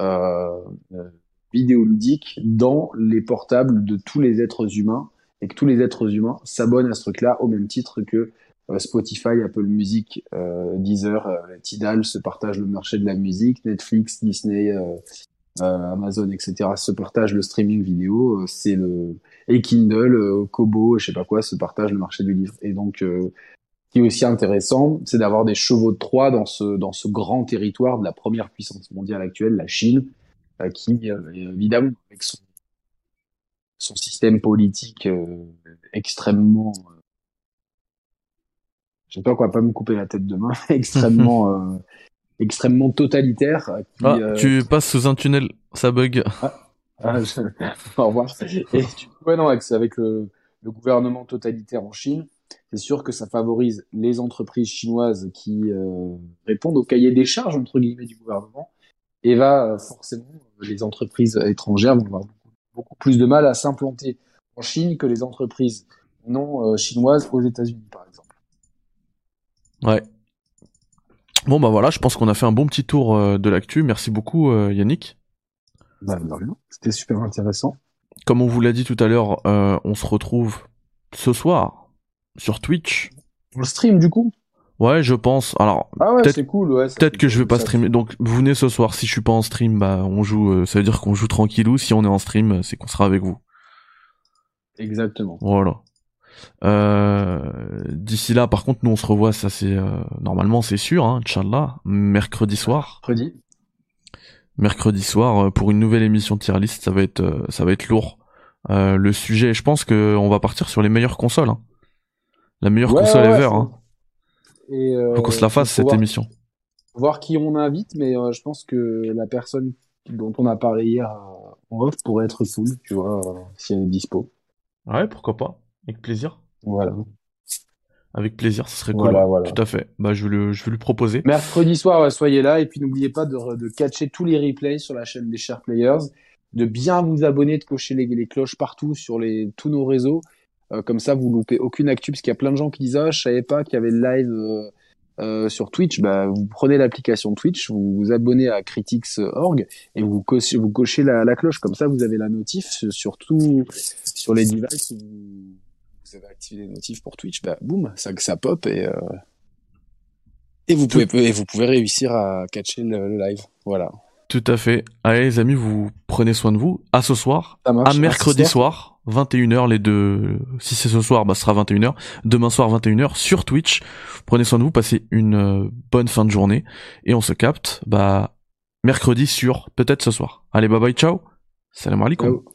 euh, euh vidéoludique dans les portables de tous les êtres humains et que tous les êtres humains s'abonnent à ce truc-là au même titre que Spotify, Apple Music, euh, Deezer, euh, Tidal se partagent le marché de la musique, Netflix, Disney, Amazon, etc. se partagent le streaming vidéo. c'est le et Kindle, Kobo, je sais pas quoi, se partagent le marché du livre. Et donc, ce qui est aussi intéressant, c'est d'avoir des chevaux de Troie dans ce dans ce grand territoire de la première puissance mondiale actuelle, la Chine, qui évidemment avec son son système politique extrêmement j'espère qu'on va pas me couper la tête demain, extrêmement, euh, extrêmement totalitaire. Qui, ah, euh, tu passes sous un tunnel, ça bug. Ah, ah je... Au revoir. Et tu... ouais, non, avec, avec le, le, gouvernement totalitaire en Chine, c'est sûr que ça favorise les entreprises chinoises qui euh, répondent au cahier des charges entre guillemets du gouvernement, et va forcément les entreprises étrangères vont avoir beaucoup, beaucoup plus de mal à s'implanter en Chine que les entreprises non chinoises aux États-Unis, par exemple. Ouais. Bon bah voilà, je pense qu'on a fait un bon petit tour euh, de l'actu. Merci beaucoup euh, Yannick. Bah, C'était super intéressant. Comme on vous l'a dit tout à l'heure, euh, on se retrouve ce soir sur Twitch. On stream du coup? Ouais, je pense. Alors, ah ouais, peut-être cool, ouais, peut-être que je vais pas streamer. Donc, vous venez ce soir. Si je suis pas en stream, bah, on joue. ça veut dire qu'on joue tranquillou. Si on est en stream, c'est qu'on sera avec vous. Exactement. Voilà. Euh, d'ici là, par contre, nous on se revoit, ça c'est euh, normalement c'est sûr, hein, Inch'Allah, mercredi soir. Mercredi. Mercredi soir euh, pour une nouvelle émission tier list, ça va être ça va être lourd. le sujet, je pense que on va partir sur les meilleures consoles. Hein. La meilleure console ever. Hein. Et faut qu'on se la fasse cette émission. Voir qui on invite, mais je pense que la personne dont on a parlé hier en off pourrait être cool, tu vois, si elle est dispo. Ouais, pourquoi pas. Avec plaisir. Voilà. Avec plaisir, ce serait cool. Voilà, voilà. Tout à fait. Bah, je vais, le, je vais lui proposer. Mercredi soir, soyez là. Et puis, n'oubliez pas de, de catcher tous les replays sur la chaîne des Share Players. De bien vous abonner, de cocher les, les cloches partout sur les, tous nos réseaux. Euh, comme ça, vous loupez aucune actu. Parce qu'il y a plein de gens qui disent, ah, je savais pas qu'il y avait le live, euh, euh, sur Twitch, bah, vous prenez l'application Twitch, vous vous abonnez à Critics.org et vous cochez, vous cochez la, la, cloche. Comme ça, vous avez la notif sur tout, sur les devices vous avez activé les notifs pour Twitch, bah boum, ça, ça pop et euh, et vous pouvez et vous pouvez réussir à catcher le, live. Voilà. Tout à fait. Allez les amis, vous prenez soin de vous. À ce soir, à mercredi soir. 21h les deux. Si c'est ce soir, bah ce sera 21h. Demain soir 21h sur Twitch. Prenez soin de vous, passez une euh, bonne fin de journée et on se capte bah mercredi sur peut-être ce soir. Allez bye bye ciao. Salam alaikum.